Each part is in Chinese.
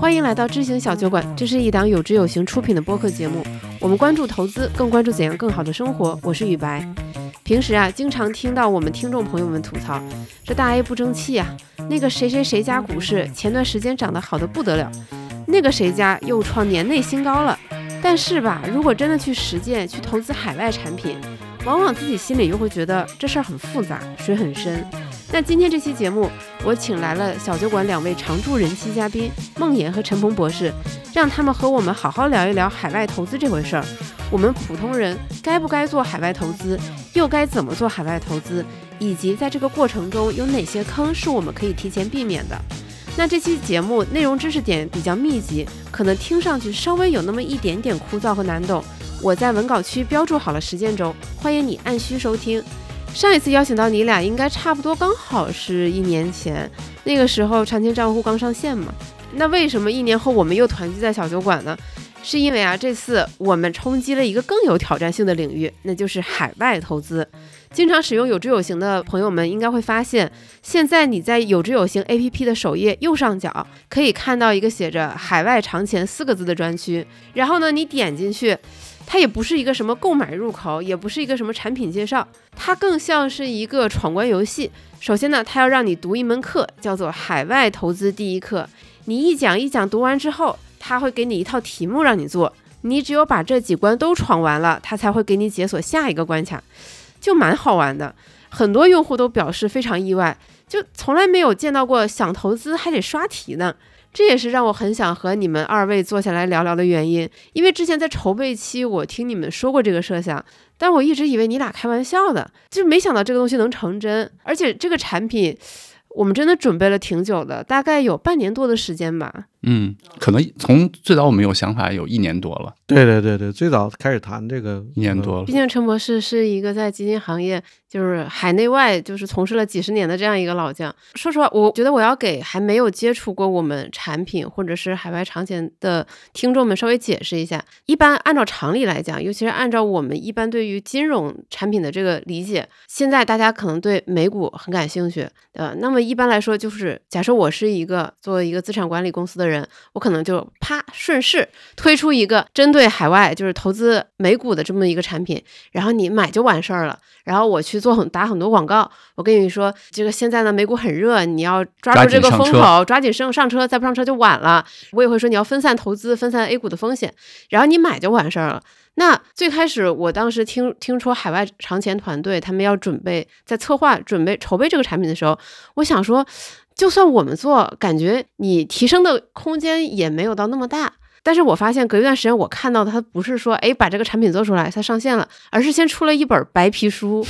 欢迎来到知行小酒馆，这是一档有知有行出品的播客节目。我们关注投资，更关注怎样更好的生活。我是雨白。平时啊，经常听到我们听众朋友们吐槽，这大 A 不争气啊，那个谁谁谁家股市前段时间涨得好的不得了，那个谁家又创年内新高了。但是吧，如果真的去实践去投资海外产品，往往自己心里又会觉得这事儿很复杂，水很深。那今天这期节目，我请来了小酒馆两位常驻人气嘉宾孟岩和陈鹏博士，让他们和我们好好聊一聊海外投资这回事儿。我们普通人该不该做海外投资，又该怎么做海外投资，以及在这个过程中有哪些坑是我们可以提前避免的。那这期节目内容知识点比较密集，可能听上去稍微有那么一点点枯燥和难懂。我在文稿区标注好了时间轴，欢迎你按需收听。上一次邀请到你俩，应该差不多刚好是一年前，那个时候长钱账户刚上线嘛。那为什么一年后我们又团聚在小酒馆呢？是因为啊，这次我们冲击了一个更有挑战性的领域，那就是海外投资。经常使用有知有行的朋友们应该会发现，现在你在有知有行 APP 的首页右上角可以看到一个写着“海外长钱”四个字的专区。然后呢，你点进去，它也不是一个什么购买入口，也不是一个什么产品介绍，它更像是一个闯关游戏。首先呢，它要让你读一门课，叫做《海外投资第一课》。你一讲一讲读完之后，他会给你一套题目让你做，你只有把这几关都闯完了，他才会给你解锁下一个关卡，就蛮好玩的。很多用户都表示非常意外，就从来没有见到过想投资还得刷题呢。这也是让我很想和你们二位坐下来聊聊的原因。因为之前在筹备期，我听你们说过这个设想，但我一直以为你俩开玩笑的，就没想到这个东西能成真，而且这个产品。我们真的准备了挺久的，大概有半年多的时间吧。嗯，可能从最早我们有想法有一年多了。对对对对，最早开始谈这个一年多了。毕竟陈博士是一个在基金行业就是海内外就是从事了几十年的这样一个老将。说实话，我觉得我要给还没有接触过我们产品或者是海外长钱的听众们稍微解释一下。一般按照常理来讲，尤其是按照我们一般对于金融产品的这个理解，现在大家可能对美股很感兴趣，呃，那么一般来说就是假设我是一个做一个资产管理公司的人。我可能就啪顺势推出一个针对海外就是投资美股的这么一个产品，然后你买就完事儿了。然后我去做很打很多广告，我跟你说这个现在呢美股很热，你要抓住这个风口，抓紧上上车，再不上车就晚了。我也会说你要分散投资，分散 A 股的风险，然后你买就完事儿了。那最开始我当时听听说海外长钱团队他们要准备在策划准备筹备这个产品的时候，我想说。就算我们做，感觉你提升的空间也没有到那么大。但是我发现隔一段时间，我看到的它不是说，哎，把这个产品做出来，它上线了，而是先出了一本白皮书，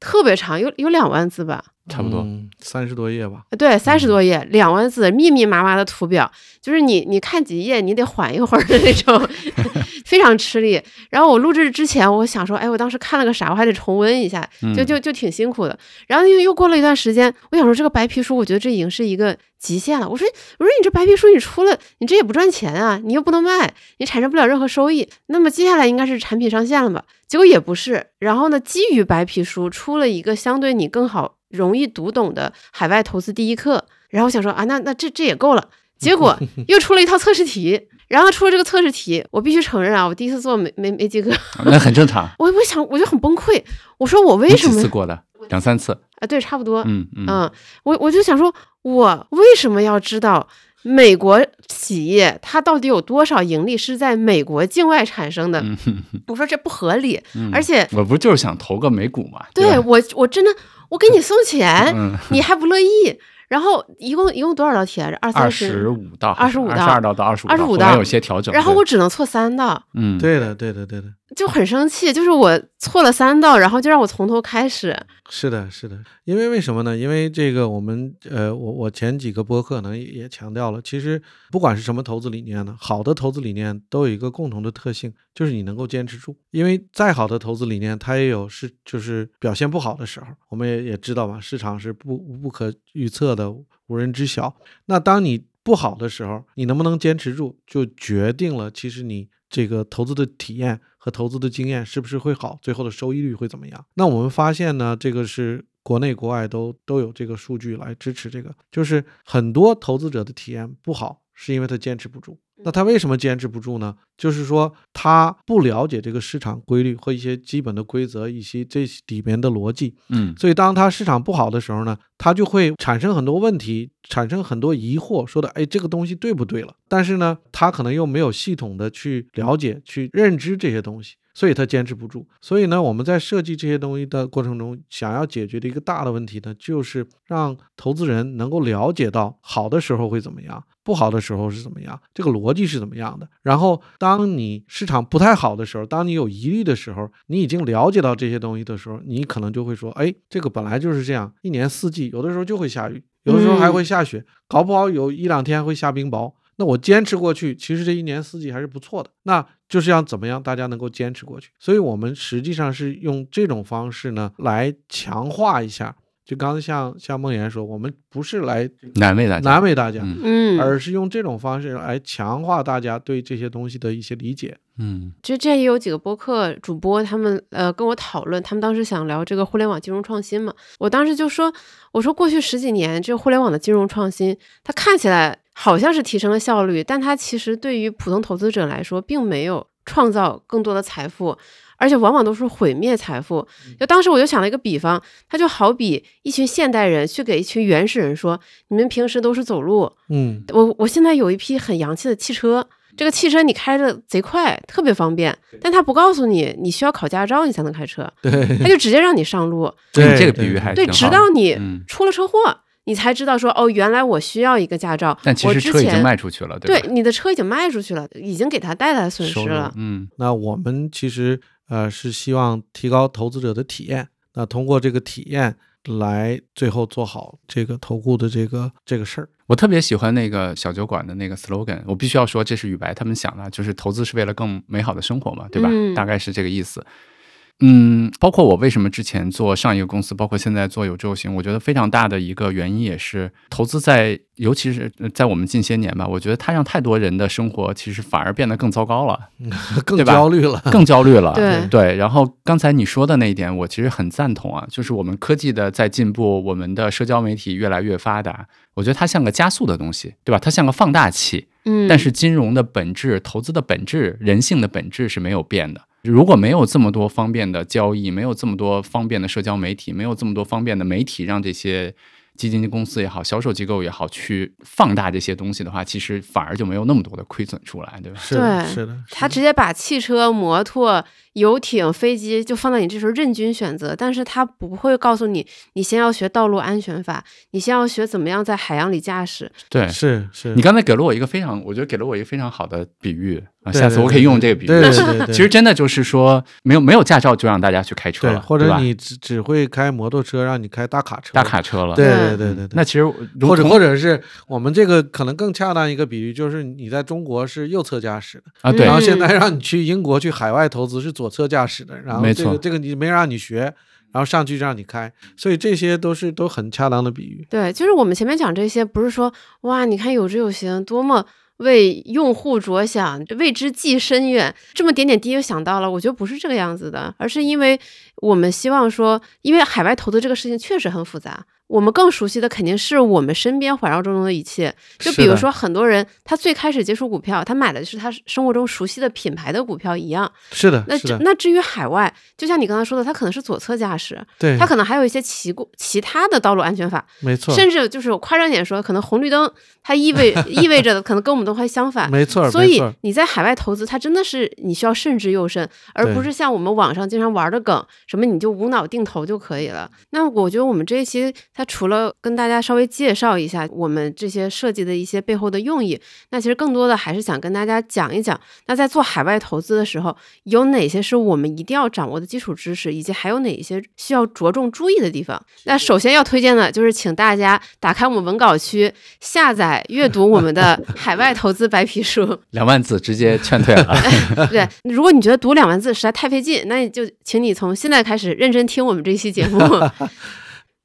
特别长，有有两万字吧。差不多三十多页吧，对，三十多页，两万字，密密麻麻的图表，就是你你看几页，你得缓一会儿的那种，非常吃力。然后我录制之前，我想说，哎，我当时看了个啥，我还得重温一下，就就就挺辛苦的。然后又又过了一段时间，我想说这个白皮书，我觉得这已经是一个极限了。我说我说你这白皮书你出了，你这也不赚钱啊，你又不能卖，你产生不了任何收益。那么接下来应该是产品上线了吧？结果也不是。然后呢，基于白皮书出了一个相对你更好。容易读懂的海外投资第一课，然后我想说啊，那那这这也够了。结果 又出了一套测试题，然后出了这个测试题，我必须承认啊，我第一次做没没没及格，那很正常。我我想我就很崩溃，我说我为什么？几次过的？两三次啊？对，差不多。嗯嗯。我我就想说，我为什么要知道美国企业它到底有多少盈利是在美国境外产生的？我说这不合理，而且我不就是想投个美股嘛？对我我真的。我给你送钱，你还不乐意？然后一共一共多少道题啊？二三十五道，二十五道，二十二道到二十五，二十五道有些调整。然后我只能错三道。嗯，对的，对的，对的。就很生气，就是我错了三道，然后就让我从头开始。是的，是的，因为为什么呢？因为这个我们呃，我我前几个播客呢也强调了，其实不管是什么投资理念呢，好的投资理念都有一个共同的特性，就是你能够坚持住。因为再好的投资理念，它也有是就是表现不好的时候，我们也也知道嘛，市场是不不可预测的，无人知晓。那当你不好的时候，你能不能坚持住，就决定了其实你这个投资的体验。和投资的经验是不是会好，最后的收益率会怎么样？那我们发现呢，这个是国内国外都都有这个数据来支持这个，就是很多投资者的体验不好，是因为他坚持不住。那他为什么坚持不住呢？就是说他不了解这个市场规律和一些基本的规则，以及这里面的逻辑。嗯所以当他市场不好的时候呢，他就会产生很多问题，产生很多疑惑，说的哎这个东西对不对了？但是呢，他可能又没有系统的去了解、去认知这些东西。所以他坚持不住。所以呢，我们在设计这些东西的过程中，想要解决的一个大的问题呢，就是让投资人能够了解到好的时候会怎么样，不好的时候是怎么样，这个逻辑是怎么样的。然后，当你市场不太好的时候，当你有疑虑的时候，你已经了解到这些东西的时候，你可能就会说，哎，这个本来就是这样，一年四季有的时候就会下雨，有的时候还会下雪，搞不好有一两天会下冰雹。那我坚持过去，其实这一年四季还是不错的。那就是要怎么样大家能够坚持过去？所以我们实际上是用这种方式呢来强化一下。就刚才像像梦妍说，我们不是来难为大家，难为大家，嗯嗯，而是用这种方式来强化大家对这些东西的一些理解。嗯这这也有几个播客主播，他们呃跟我讨论，他们当时想聊这个互联网金融创新嘛。我当时就说，我说过去十几年这个互联网的金融创新，它看起来好像是提升了效率，但它其实对于普通投资者来说，并没有创造更多的财富。而且往往都是毁灭财富。就当时我就想了一个比方，它就好比一群现代人去给一群原始人说：“你们平时都是走路，嗯我我现在有一批很洋气的汽车，这个汽车你开着贼快，特别方便，但他不告诉你你需要考驾照你才能开车，对他就直接让你上路，对这个比喻还对，直到你嗯出了车祸，你才知道说哦，原来我需要一个驾照，但其实车已经卖出去了，对吧？你的车已经卖出去了，已经给他带来损失了。嗯那我们其实呃是希望提高投资者的体验，那通过这个体验来最后做好这个投顾的这个这个事儿。我特别喜欢那个小酒馆的那个 slogan，我必须要说，这是宇白他们想的，就是投资是为了更美好的生活嘛，对吧？嗯大概是这个意思。嗯，包括我为什么之前做上一个公司，包括现在做有志有行，我觉得非常大的一个原因也是投资在，尤其是呃在我们近些年吧，我觉得它让太多人的生活其实反而变得更糟糕了，更对吧焦虑了。更焦虑了。对对，然后刚才你说的那一点，我其实很赞同啊，就是我们科技的在进步，我们的社交媒体越来越发达，我觉得它像个加速的东西，对吧？它像个放大器，嗯，但是金融的本质、投资的本质、人性的本质是没有变的。如果没有这么多方便的交易，没有这么多方便的社交媒体，没有这么多方便的媒体，让这些基金公司也好、销售机构也好去放大这些东西的话，其实反而就没有那么多的亏损出来，对吧？是的，对是的，他直接把汽车、摩托、游艇、飞机就放在你这时候任君选择，但是他不会告诉你，你先要学道路安全法，你先要学怎么样在海洋里驾驶。对，是是你，刚才给了我一个非常，我觉得给了我一个非常好的比喻啊，下次我可以用这个比喻。对对对对，其实真的就是说，没有没有驾照就让大家去开车，了，或者你只只会开摩托车，让你开大卡车，大卡车了。对对对对对对。那其实或者或者是我们这个可能更恰当一个比喻，就是你在中国是右侧驾驶的，啊，对然后现嗯在让你去英国去海外投资是左侧驾驶的，然后这个这个你没让你学，然后上去让你开，所以这些都是都很恰当的比喻。对，就是我们前面讲这些，不是说哇，你看有之有行，多么为用户着想，为之计深远，这么点点滴滴就想到了。我觉得不是这个样子的，而是因为我们希望说，因为海外投资这个事情确实很复杂。我们更熟悉的肯定是我们身边环绕中的一切，就比如说很多人他最开始接触股票，他买的是他生活中熟悉的品牌的股票一样。是的，那那至于海外，就像你刚才说的，他可能是左侧驾驶，对。他，可能还有一些其过其他的道路安全法，没错，甚至就是夸张点说，可能红绿灯它意味意味着的可能跟我们都会相反。没错，所以你在海外投资，它真的是你需要慎之又慎，而不是像我们网上经常玩的梗，什么你就无脑定投就可以了。那我觉得我们这一期它除了跟大家稍微介绍一下我们这些设计的一些背后的用意，那其实更多的还是想跟大家讲一讲，那在做海外投资的时候，有哪些是我们一定要掌握的基础知识，以及还有哪一些需要着重注意的地方。那首先要推荐的就是请大家打开我们文稿区，下载阅读我们的海外投资白皮书。两万字直接劝退了。对，如果你觉得读两万字实在太费劲，那你就请你从现在开始认真听我们这一期节目。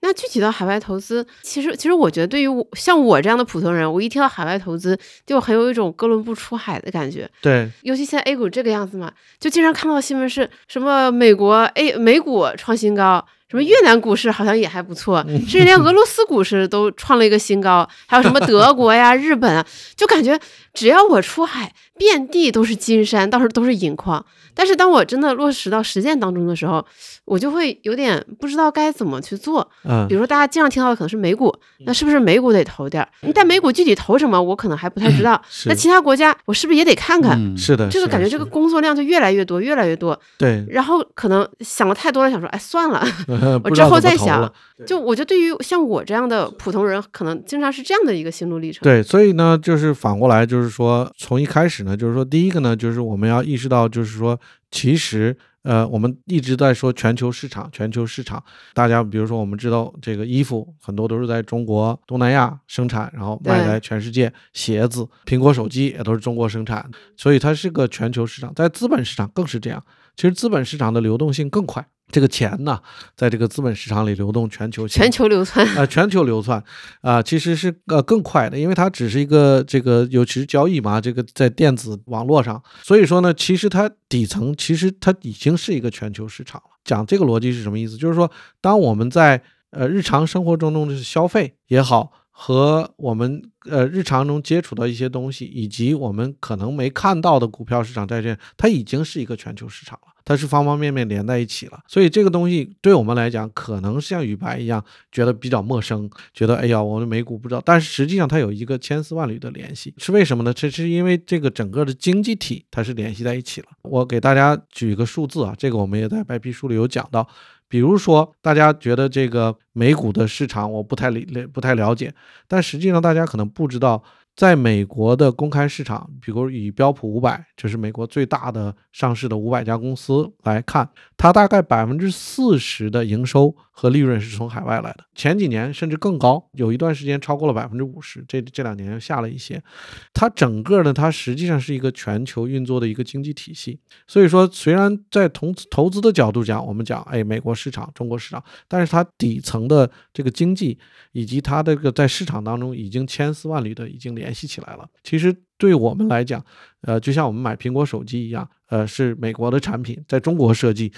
那具体到海外投资，其实其实我觉得对于我像我这样的普通人，我一听到海外投资，就很有一种哥伦布出海的感觉。对，尤其现在 A 股这个样子嘛，就经常看到新闻是什么美国 A 美股创新高，什么越南股市好像也还不错，甚至连俄罗斯股市都创了一个新高，还有什么德国呀、日本啊，就感觉只要我出海，遍地都是金山，到处都是银矿。但是当我真的落实到实践当中的时候，我就会有点不知道该怎么去做。嗯比，如说大家经常听到的可能是美股，那是不是美股得投点儿？但美股具体投什么，我可能还不太知道。那其他国家，我是不是也得看看？嗯是的，这个感觉，这个工作量就越来越多，越来越多。对，然后可能想的太多了，想说，哎，算了。我之后再想就我觉得对于像我这样的普通人，可能经常是这样的一个心路历程。对，所以呢，就是反过来，就是说，从一开始呢，就是说，第一个呢，就是我们要意识到，就是说，其实，呃，我们一直在说全球市场，全球市场。大家比如说，我们知道这个衣服很多都是在中国、东南亚生产，然后卖对来全世界；鞋子、苹果手机也都是中国生产，所以它是个全球市场。在资本市场更是这样，其实资本市场的流动性更快。这个钱呢，在这个资本市场里流动全球全球流窜，呃，全球流窜啊、其实是呃更快的，因为它只是一个这个尤其是交易嘛，这个在电子网络上，所以说呢，其实它底层其实它已经是一个全球市场了。讲这个逻辑是什么意思？就是说，当我们在呃日常生活中中的消费也好，和我们呃日常中接触到一些东西，以及我们可能没看到的股票市场、债券，它已经是一个全球市场了。它是方方面面连在一起了，所以这个东西对我们来讲，可能像宇白一样觉得比较陌生，觉得哎呀，我们美股不知道，但是实际上它有一个千丝万缕的联系，是为什么呢？这是因为这个整个的经济体它是联系在一起了。我给大家举一个数字啊，这个我们也在白皮书里有讲到，比如说大家觉得这个美股的市场我不太理不太了解，但实际上大家可能不知道。在美国的公开市场，比如以标普五百，这是美国最大的上市的五百家公司来看，它大概百分之四十的营收和利润是从海外来的。前几年甚至更高，有一段时间超过了百分之五十，这这两年又下了一些。它整个呢，它实际上是一个全球运作的一个经济体系。所以说，虽然在投投资的角度讲，我们讲哎美国市场、中国市场，但是它底层的这个经济以及它这个在市场当中已经千丝万缕的已经联系起来了。其实对我们来讲，呃，就像我们买苹果手机一样，呃，是美国的产品，在中国设计，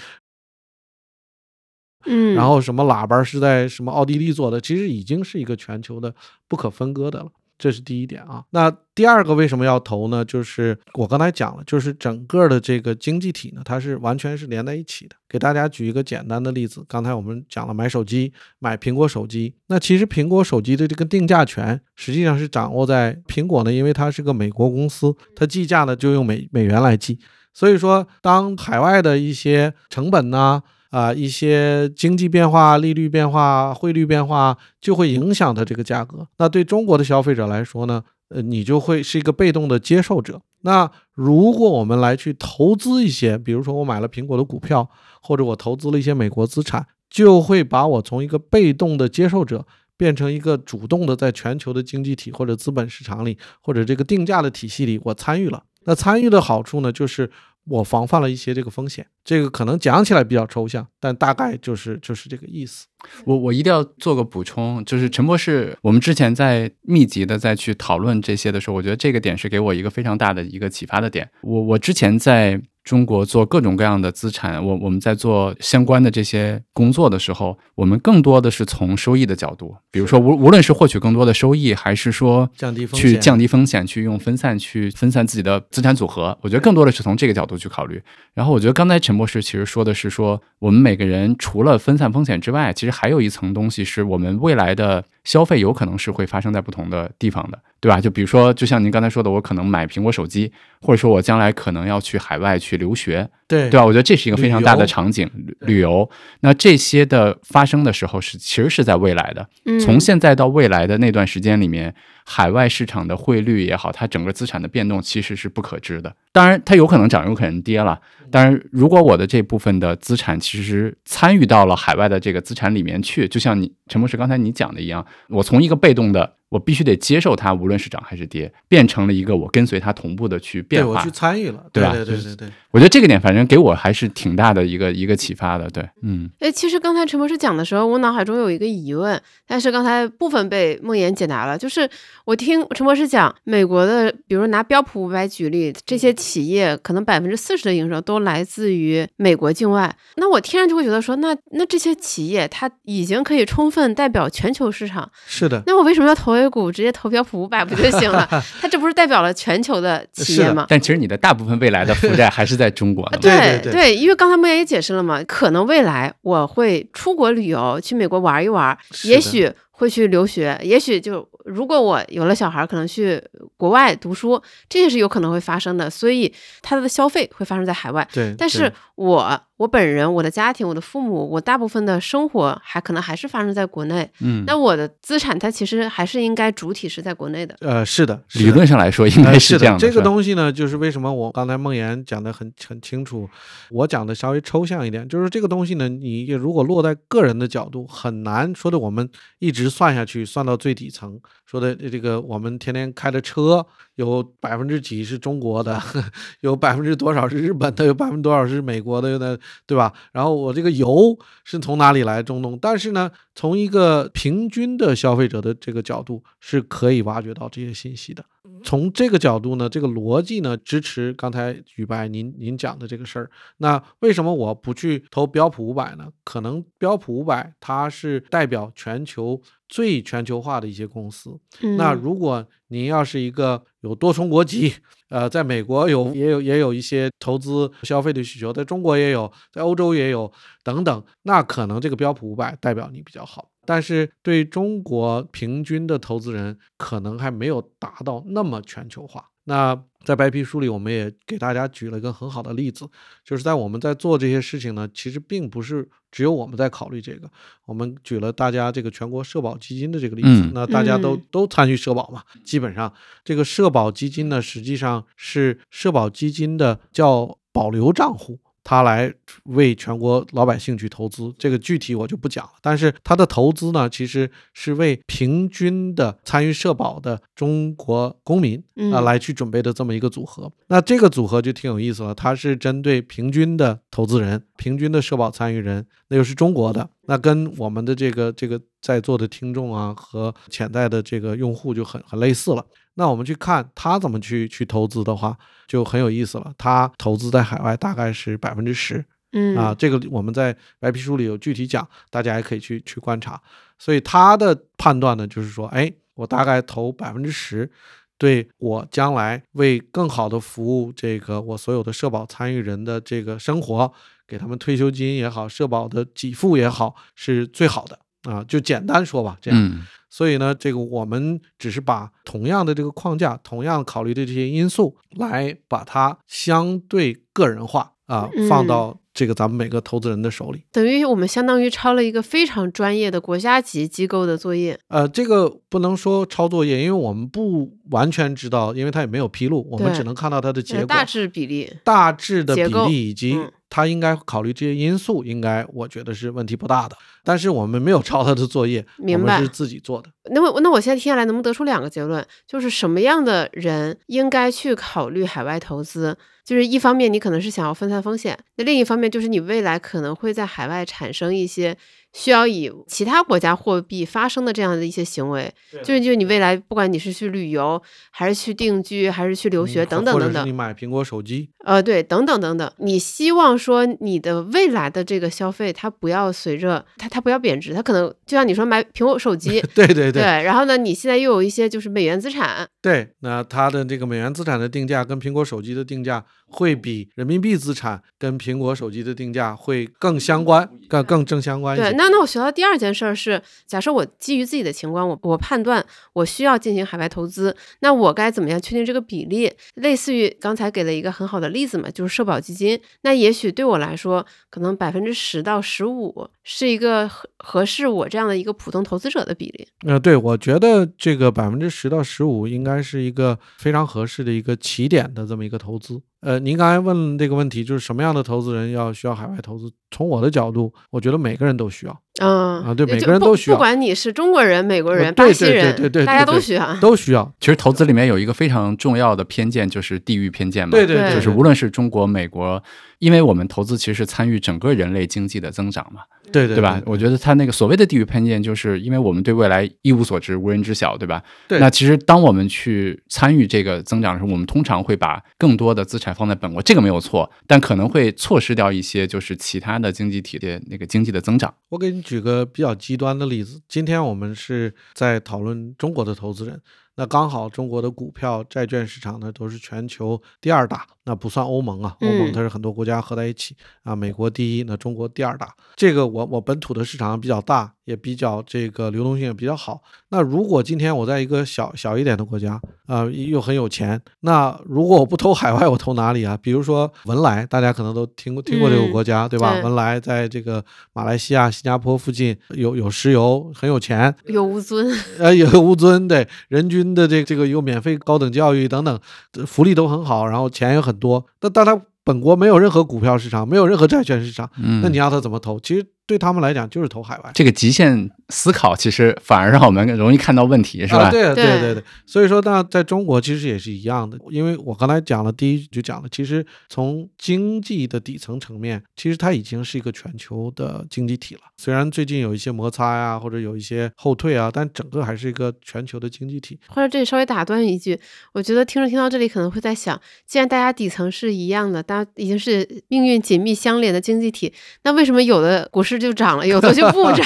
嗯，然后什么喇叭是在什么奥地利做的，其实已经是一个全球的不可分割的了。这是第一点啊。那第二个为什么要投呢？就是我刚才讲了，就是整个的这个经济体呢，它是完全是连在一起的。给大家举一个简单的例子，刚才我们讲了买手机，买苹果手机，那其实苹果手机的这个定价权实际上是掌握在苹果呢，因为它是个美国公司，它计价呢就用美美元来计。所以说，当海外的一些成本呢，啊一些经济变化、利率变化、汇率变化，就会影响它这个价格。那对中国的消费者来说呢，呃，你就会是一个被动的接受者。那如果我们来去投资一些，比如说我买了苹果的股票，或者我投资了一些美国资产，就会把我从一个被动的接受者。变成一个主动的，在全球的经济体或者资本市场里，或者这个定价的体系里，我参与了。那参与的好处呢，就是我防范了一些这个风险。这个可能讲起来比较抽象，但大概就是就是这个意思。我我一定要做个补充，就是陈博士，我们之前在密集的再去讨论这些的时候，我觉得这个点是给我一个非常大的一个启发的点。我我之前在中国做各种各样的资产，我我们在做相关的这些工作的时候，我们更多的是从收益的角度，比如说无无论是获取更多的收益，还是说降低风去降低风险，去用分散去分散自己的资产组合，我觉得更多的是从这个角度去考虑。然后我觉得刚才陈博士其实说的是说，我们每个人除了分散风险之外，其实还有一层东西是我们未来的消费有可能是会发生在不同的地方的，对吧？就比如说，就像您刚才说的，我可能买苹果手机，或者说我将来可能要去海外去留学，对对吧？我觉得这是一个非常大的场景，旅旅游。那这些的发生的时候是其实是在未来的，嗯从现在到未来的那段时间里面，海外市场的汇率也好，它整个资产的变动其实是不可知的。当然，它有可能涨，有可能跌了。当然，如果我的这部分的资产其实参与到了海外的这个资产里面去，就像你陈博士刚才你讲的一样，我从一个被动的我必须得接受它，无论是涨还是跌，变成了一个我跟随它同步的去变化。对我去参与了，对吧对对对，我觉得这个点反正给我还是挺大的一个一个启发的。对，嗯哎，其实刚才陈博士讲的时候，我脑海中有一个疑问，但是刚才部分被梦妍解答了。就是我听陈博士讲，美国的，比如拿标普五百举例，这些企业可能百分之四十的营收都来自于美国境外。那我听上去会觉得说，那 那这些企业它已经可以充分代表全球市场，是的，那我为什么要投 A 股，直接投标普五百不就行了？它这不是代表了全球的企业吗？但其实你的大部分未来的负债还是在中国。对对对，因为刚才莫言也解释了嘛，可能未来我会出国旅游，去美国玩一玩，也许会去留学，也许就如果我有了小孩，可能去国外读书，这也是有可能会发生的，所以他的消费会发生在海外。对，但是我我本人、我的家庭、我的父母，我大部分的生活还可能还是发生在国内。嗯，那我的资产它其实还是应该主体是在国内的。呃，是的，是的理论上来说应该呃是这样的。这个东西呢，就是为什么我刚才梦岩讲的很很清楚，我讲的稍微抽象一点，就是这个东西呢，你如果落在个人的角度，很难说的我们一直算下去，算到最底层，说的这个我们天天开的车有百分之几是中国的，有百分之多少是日本的，有百分之多少是美国的，有的对吧？然后我这个油是从哪里来中东？但是呢，从一个平均的消费者的这个角度，是可以挖掘到这些信息的。从这个角度呢，这个逻辑呢支持刚才宇白您您讲的这个事儿。那为什么我不去投标普五百呢？可能标普五百它是代表全球最全球化的一些公司。嗯，那如果您要是一个有多重国籍，呃，在美国有也有也有一些投资消费的需求，在中国也有，在欧洲也有等等，那可能这个标普五百代表你比较好。但是对中国平均的投资人，可能还没有达到那么全球化。那在白皮书里，我们也给大家举了一个很好的例子，就是在我们在做这些事情呢，其实并不是只有我们在考虑这个，我们举了大家这个全国社保基金的这个例子，嗯。那大家都、嗯。都参与社保嘛，基本上这个社保基金呢，实际上是社保基金的叫保留账户。它来为全国老百姓去投资，这个具体我就不讲了。但是他的投资呢，其实是为平均的参与社保的中国公民啊、嗯来去准备的这么一个组合。那这个组合就挺有意思了，它是针对平均的投资人、平均的社保参与人，那就是中国的，那跟我们的这个这个在座的听众啊和潜在的这个用户就很很类似了。那我们去看他怎么去去投资的话，就很有意思了。他投资在海外大概是百分之十嗯啊，这个我们在白皮书里有具体讲，大家也可以去去观察。所以他的判断呢，就是说，哎，我大概投百分之十，对我将来为更好的服务这个我所有的社保参与人的这个生活，给他们退休金也好，社保的给付也好，是最好的啊。就简单说吧，这样。嗯所以呢，这个我们只是把同样的这个框架，同样考虑的这些因素，来把它相对个人化啊，放嗯到这个咱们每个投资人的手里。等于我们相当于抄了一个非常专业的国家级机构的作业。呃，这个不能说抄作业，因为我们不完全知道，因为它也没有披露，我们只能看到它的结果、呃大致比例，大致的比例以及嗯它应该考虑这些因素，应该我觉得是问题不大的。但是我们没有抄他的作业，我 明白们是自己做的。那么，那我现在听下来，能不能得出两个结论？就是什么样的人应该去考虑海外投资？就是一方面，你可能是想要分散风险；那另一方面，就是你未来可能会在海外产生一些需要以其他国家货币发生的这样的一些行为。就是，就是你未来不管你是去旅游，还是去定居，还是去留学，等等等等等，买苹果手机，呃，对，等等等等，你希望说你的未来的这个消费，它不要随着它它不要贬值，它可能就像你说买苹果手机，对对对，然后呢，你现在又有一些就是美元资产，对，那它的这个美元资产的定价跟苹果手机的定价会比人民币资产跟苹果手机的定价会更相关，更更正相关一对，那那我学到第二件事儿是，假设我基于自己的情况，我我判断我需要进行海外投资，那我该怎么样确定这个比例？类似于刚才给了一个很好的例子嘛，就是社保基金。那也许对我来说，可能百分之十到十五是一个合合适我这样的一个普通投资者的比例。呃，对，我觉得这个百分之十到十五应该是一个非常合适的一个起点的这么一个投资。呃，您刚才问这个问题，就是什么样的投资人要需要海外投资？从我的角度，我觉得每个人都需要。嗯，啊对每个人都需要不不管你是中国人、美国人、呃对对巴西人，对对对大家都需要。都需要。其实投资里面有一个非常重要的偏见，就是地域偏见嘛。对对对，就是无论是中国、美国，因为我们投资其实是参与整个人类经济的增长嘛，对对对吧？我觉得他那个所谓的地域偏见，就是因为我们对未来一无所知、无人知晓，对吧？对那其实当我们去参与这个增长的时候，我们通常会把更多的资产放在本国，这个没有错，但可能会错失掉一些就是其他的经济体的那个经济的增长。我给你举个比较极端的例子，今天我们是在讨论中国的投资人，那刚好中国的股票、债券市场呢都是全球第二大，那不算欧盟啊，欧盟嗯它是很多国家合在一起啊，美国第一，那中国第二大。这个我我本土的市场比较大，也比较这个流动性也比较好。那如果今天我在一个小小一点的国家啊、又很有钱，那如果我不投海外，我投哪里啊？比如说文莱，大家可能都听过听过这个嗯国家，对吧？对文莱在这个马来西亚、新加坡附近有有石油，很有钱，有乌尊，呃，有乌尊，对，人均的这这个有免费高等教育等等，这福利都很好，然后钱也很多。那但他本国没有任何股票市场，没有任何债券市场，嗯，那你让他怎么投？其实对他们来讲就是投海外。这个极限思考，其实反而让我们容易看到问题，是吧？啊，对对对对对，所以说那在中国其实也是一样的，因为我刚才讲了第一就讲了，其实从经济的底层层面，其实它已经是一个全球的经济体了。虽然最近有一些摩擦呀，或者有一些后退啊，但整个还是一个全球的经济体。或者这里稍微打断一句，我觉得听着听到这里可能会在想，既然大家底层是一样的，大家已经是命运紧密相连的经济体，那为什么有的股市就涨了，有的就不涨？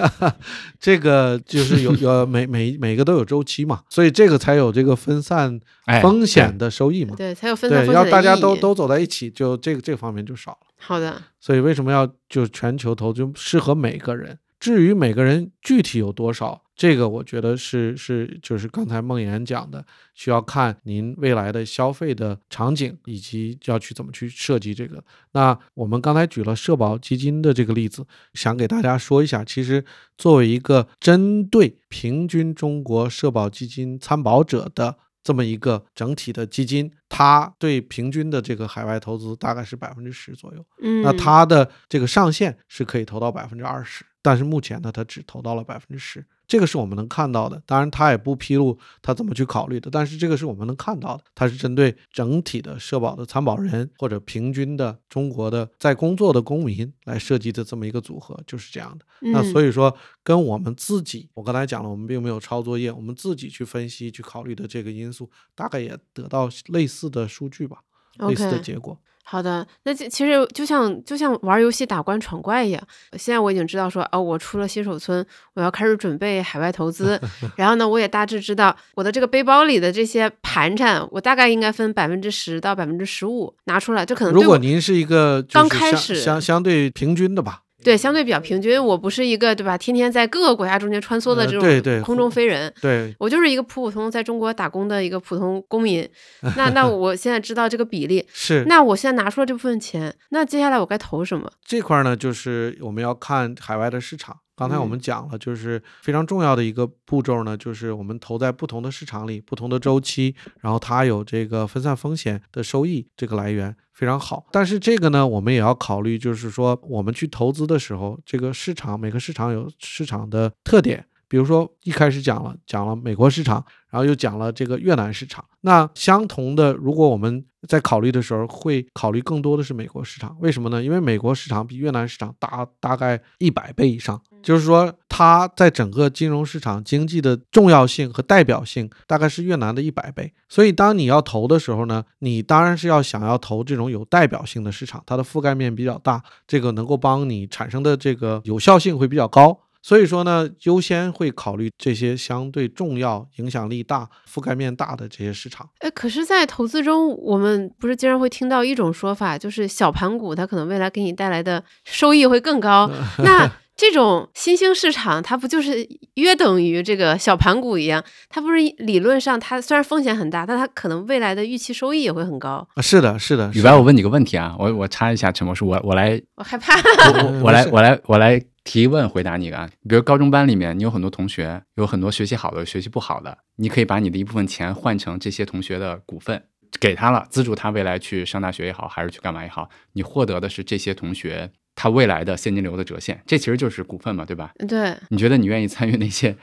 这个就是有有 每每每个都有周期嘛，所以这个才有这个分散哎，风险的收益嘛。对，才有分散对，风险要大家都都走在一起，就这个这个方面就少了。好的，所以为什么要就全球投就适合每个人？至于每个人具体有多少，这个我觉得是是就是刚才梦妍讲的，需要看您未来的消费的场景，以及要去怎么去设计这个。那我们刚才举了社保基金的这个例子，想给大家说一下，其实作为一个针对平均中国社保基金参保者的这么一个整体的基金，它对平均的这个海外投资大概是百分之十左右。嗯，那它的这个上限是可以投到百分之二十，但是目前呢，它只投到了百分之十，这个是我们能看到的。当然，他也不披露他怎么去考虑的，但是这个是我们能看到的。它是针对整体的社保的参保人或者平均的中国的在工作的公民来设计的这么一个组合，就是这样的。那所以以说，跟我们自己，我刚才讲了，我们并没有抄作业，我们自己去分析、去考虑的这个因素，大概也得到类似的数据吧，类似的结果。好的，那这其实就像就像玩游戏打关闯怪一样。现在我已经知道说，哦，我出了新手村，我要开始准备海外投资。然后呢，我也大致知道我的这个背包里的这些盘缠，我大概应该分百分之十到百分之十五拿出来。这可能如果您是一个刚开始相相对平均的吧，对相对比较平均，我不是一个对吧？天天在各个国家中间穿梭的呃这种空中飞人。对，我就是一个普普通通在中国打工的一个普通公民，那那我现在知道这个比例，是那我现在拿出了这部分钱，那接下来我该投什么？这块儿呢，就是我们要看海外的市场。刚才我嗯们讲了，就是非常重要的一个步骤呢，就是我们投在不同的市场里、不同的周期，然后它有这个分散风险的收益这个来源非常好。但是这个呢，我们也要考虑，就是说我们去投资的时候，这个市场每个市场有市场的特点。比如说一开始讲了讲了美国市场，然后又讲了这个越南市场。那相同的，如果我们在考虑的时候，会考虑更多的是美国市场。为什么呢？因为美国市场比越南市场大大概一百倍以上，就是说它在整个金融市场经济的重要性和代表性大概是越南的一百倍。所以当你要投的时候呢，你当然是要想要投这种有代表性的市场，它的覆盖面比较大，这个能够帮你产生的这个有效性会比较高。所以说呢，优先会考虑这些相对重要、影响力大、覆盖面大的这些市场。哎，可是，在投资中，我们不是经常会听到一种说法，就是小盘股它可能未来给你带来的收益会更高。那这种新兴市场，它不就是约等于这个小盘股一样？它不是理论上它虽然风险很大，但它可能未来的预期收益也会很高。啊，是的，是的。宇白，我问你个问题啊，我我插一下陈博士，我我来 我害怕。我 我来我来我来提问回答你啊。比如高中班里面，你有很多同学，有很多学习好的，学习不好的，你可以把你的一部分钱换成这些同学的股份，给他了，资助他未来去上大学也好，还是去干嘛也好，你获得的是这些同学它未来的现金流的折现，这其实就是股份嘛，对吧？对，你觉得你愿意参与那些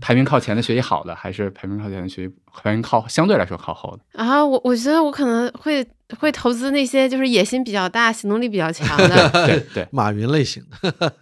排名靠前的学习好的，还是排名靠前的学习排名靠相对来说靠后的？啊，我我觉得我可能会会投资那些就是野心比较大、行动力比较强的。对对，马云类型的。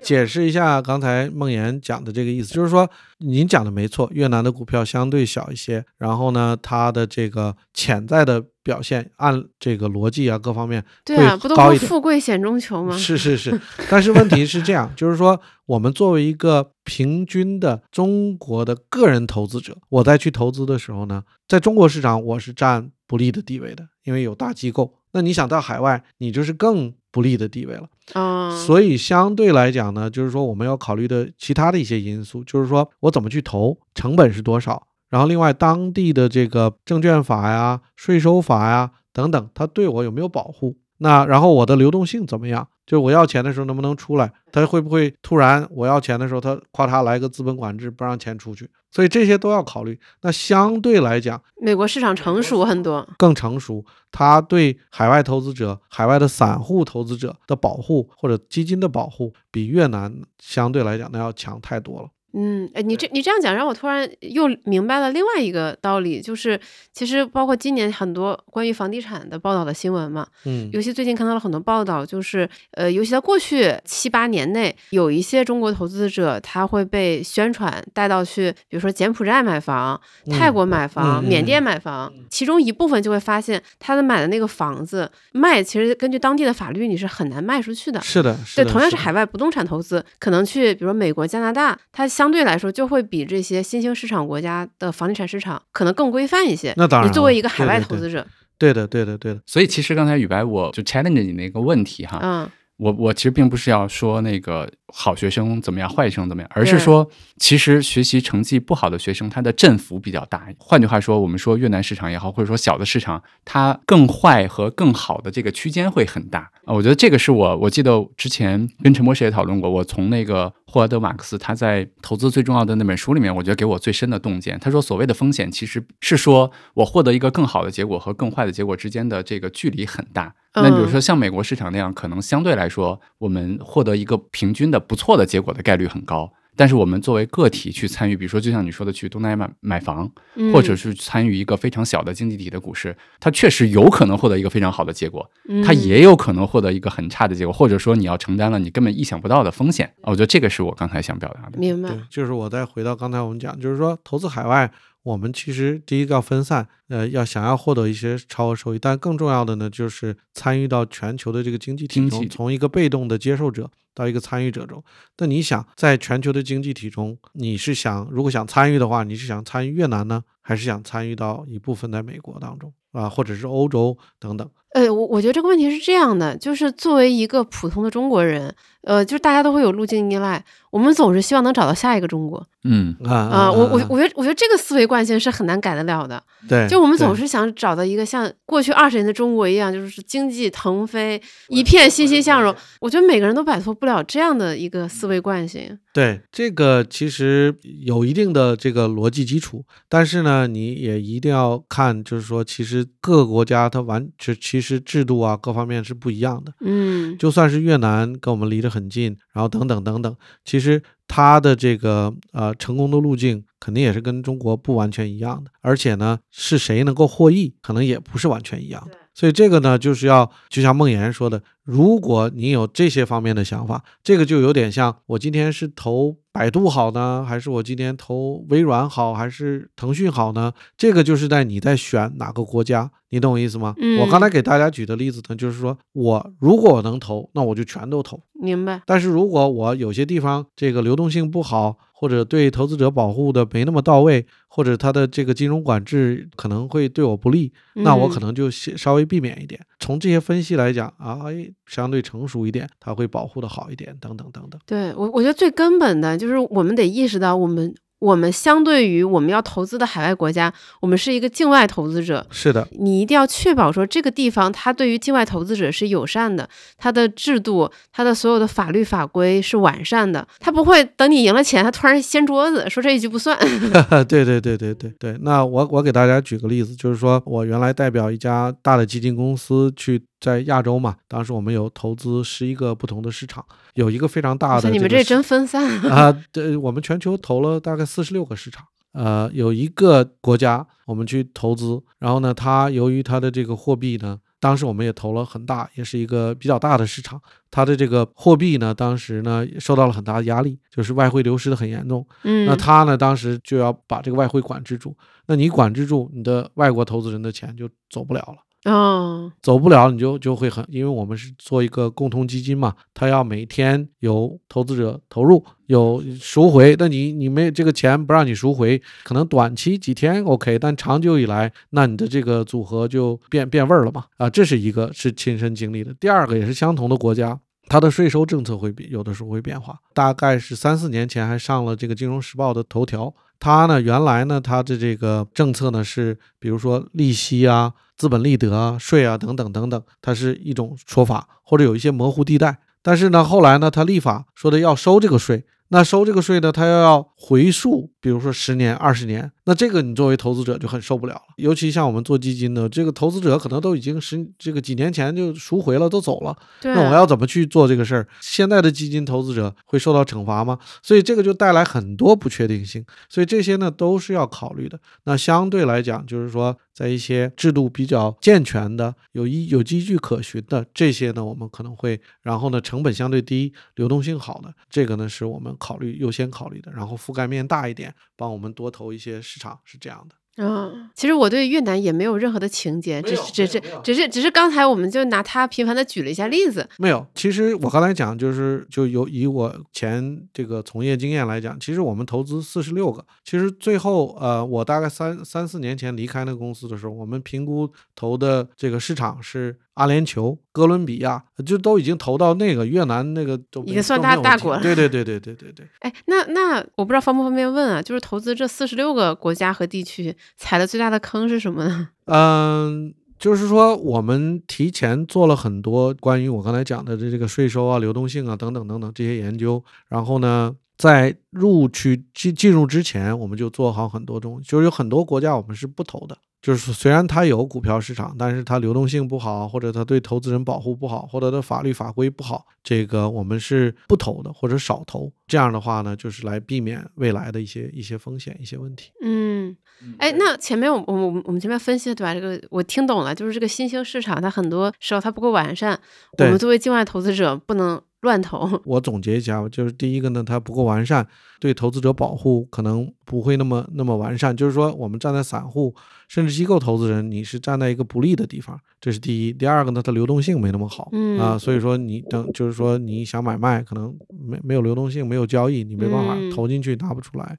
解释一下刚才梦岩讲的这个意思，就是说您讲的没错，越南的股票相对小一些，然后呢，它的这个潜在的表现，按这个逻辑啊各方面对啊，不都高一点。说富贵险中求吗？是是是，但是问题是这样，就是说，我们作为一个平均的中国的个人投资者，我在去投资的时候呢，在中国市场我是占不利的地位的，因为有大机构。那你想到海外，你就是更不利的地位了。嗯，所以相对来讲呢，就是说我们要考虑的其他的一些因素，就是说我怎么去投，成本是多少，然后另外当地的这个证券法呀、税收法呀等等，它对我有没有保护？那然后我的流动性怎么样？就是我要钱的时候能不能出来？它会不会突然我要钱的时候，它夸嚓来个资本管制，不让钱出去？所以这些都要考虑。那相对来讲，美国市场成熟很多。更成熟，它对海外投资者、海外的散户投资者的保护或者基金的保护，比越南相对来讲那要强太多了。嗯，哎，你这你这样讲，让我突然又明白了另外一个道理，就是其实包括今年很多关于房地产的报道的新闻嘛，嗯尤其最近看到了很多报道，就是呃，尤其在过去七八年内，有一些中国投资者他会被宣传带到去，比如说柬埔寨买房、泰国买房、缅甸买房，其中一部分就会发现他的买的那个房子卖，其实根据当地的法律你是很难卖出去的。是的，是对，同样是海外不动产投资，可能去比如说美国、加拿大，它相对来说就会比这些新兴市场国家的房地产市场可能更规范一些。那当然你作为一个海外对对对投资者，对的，对的，对的，所以其实刚才宇白我就 challenge 你那个问题哈，嗯我我其实并不是要说那个好学生怎么样，坏学生怎么样，而是说，其实学习成绩不好的学生，他的振幅比较大。换句话说，我们说越南市场也好，或者说小的市场，它更坏和更好的这个区间会很大啊。我觉得这个是我我记得之前跟陈博士也讨论过，我从那个霍华德马克思他在投资最重要的那本书里面，我觉得给我最深的洞见。他说，所谓的风险其实是说我获得一个更好的结果和更坏的结果之间的这个距离很大。那比如说像美国市场那样，可能相对来说，我们获得一个平均的不错的结果的概率很高。但是我们作为个体去参与，比如说就像你说的去东南亚买买房，嗯，或者是参与一个非常小的经济体的股市，它确实有可能获得一个非常好的结果，它嗯也有可能获得一个很差的结果，或者说你要承担了你根本意想不到的风险。啊我觉得这个是我刚才想表达的。明白，就是我再回到刚才我们讲，就是说投资海外，我们其实第一个要分散，呃，要想要获得一些超额收益，但更重要的呢，就是参与到全球的这个经济体中，从一个被动的接受者到一个参与者中。那你想，在全球的经济体中，你是想如果想参与的话，你是想参与越南呢，还是想参与到一部分在美国当中啊，或者是欧洲等等？呃，我我觉得这个问题是这样的，就是作为一个普通的中国人，呃，就是大家都会有路径依赖，我们总是希望能找到下一个中国嗯，啊啊、我我我觉得我觉得这个思维惯性是很难改得了的。对，就我们总是想找到一个像过去二十年的中国一样，就是经济腾飞，一片欣欣向荣。我觉得每个人都摆脱不了这样的一个思维惯性。对，这个其实有一定的这个逻辑基础，但是呢，你也一定要看，就是说，其实各个国家它完，就其实制度啊各方面是不一样的。嗯，就算是越南跟我们离得很近，然后等等等等，其实它的这个呃成功的路径肯定也是跟中国不完全一样的，而且呢，是谁能够获益，可能也不是完全一样的。所以这个呢，就是要就像梦妍说的，如果你有这些方面的想法，这个就有点像我今天是投百度好呢，还是我今天投微软好，还是腾讯好呢？这个就是在你在选哪个国家，你懂我意思吗？嗯我刚才给大家举的例子呢，就是说我如果我能投，那我就全都投。明白。但是如果我有些地方这个流动性不好，或者对投资者保护的没那么到位，或者它的这个金融管制可能会对我不利，那我可嗯能就先稍微避免一点。从这些分析来讲啊，哎，相对成熟一点，它会保护的好一点，等等等等。对我，我觉得最根本的就是我们得意识到，我们我们相对于我们要投资的海外国家，我们是一个境外投资者。是的，你一定要确保说这个地方它对于境外投资者是友善的，它的制度、它的所有的法律法规是完善的，它不会等你赢了钱，它突然掀桌子说这一句不算。对对对对对对。那我我给大家举个例子，就是说我原来代表一家大的基金公司去在亚洲嘛，当时我们有投资十一个不同的市场，有一个非常大的、你们这真分散啊！对，我们全球投了大概四十六个市场。呃，有一个国家我们去投资，然后呢，它由于它的这个货币呢，当时我们也投了很大，也是一个比较大的市场，它的这个货币呢，当时呢受到了很大的压力，就是外汇流失的很严重。嗯，那它呢，当时就要把这个外汇管制住。那你管制住，你的外国投资人的钱就走不了了。哦，走不了，你就就会很，因为我们是做一个共同基金嘛，它要每天有投资者投入，有赎回。那你你没这个钱不让你赎回，可能短期几天 OK，但长久以来，那你的这个组合就变变味儿了嘛。啊，这是一个是亲身经历的。第二个也是相同的国家，它的税收政策会有的时候会变化。大概是三四年前还上了这个《金融时报》的头条。它呢，原来呢，它的这个政策呢是，比如说利息啊、资本利得啊、税啊等等等等，它是一种说法，或者有一些模糊地带。但是呢，后来呢，他立法说的要收这个税。那收这个税呢，他又要回溯，比如说十年、二十年，那这个你作为投资者就很受不了了。尤其像我们做基金的，这个投资者可能都已经十这个几年前就赎回了，都走了。那我要怎么去做这个事儿？现在的基金投资者会受到惩罚吗？所以这个就带来很多不确定性。所以这些呢都是要考虑的。那相对来讲，就是说。在一些制度比较健全的、有依有依据可循的这些呢，我们可能会，然后呢，成本相对低、流动性好的，这个呢是我们考虑优先考虑的，然后覆盖面大一点，帮我们多投一些市场，是这样的。嗯，其实我对越南也没有任何的情节，只是只是只是只是刚才我们就拿它频繁的举了一下例子。没有，其实我刚才讲就是就有以我前这个从业经验来讲，其实我们投资四十六个，其实最后呃，我大概三三四年前离开那个公司的时候，我们评估投的这个市场是。阿联酋、哥伦比亚就都已经投到那个越南那个，已经算大大国了。对对对对对对对。哎，那那我不知道方不方便问啊？就是投资这四十六个国家和地区，踩的最大的坑是什么呢？嗯，就是说我们提前做了很多关于我刚才讲的这这个税收啊、流动性啊等等等等这些研究，然后呢，在入去进进入之前，我们就做好很多东西，就是有很多国家我们是不投的。就是虽然它有股票市场，但是它流动性不好，或者它对投资人保护不好，或者它法律法规不好，这个我们是不投的，或者少投。这样的话呢，就是来避免未来的一些一些风险、一些问题。嗯，哎，那前面我我我们我们前面分析的对吧？这个我听懂了，就是这个新兴市场它很多时候它不够完善，我们作为境外投资者不能。乱投，我总结一下，就是第一个呢，它不够完善，对投资者保护可能不会那么那么完善。就是说，我们站在散户甚至机构投资人，你是站在一个不利的地方，这是第一。第二个呢，它流动性没那么好，啊，所以说你等就是说你想买卖，可能没没有流动性，没有交易，你没办法投进去拿不出来。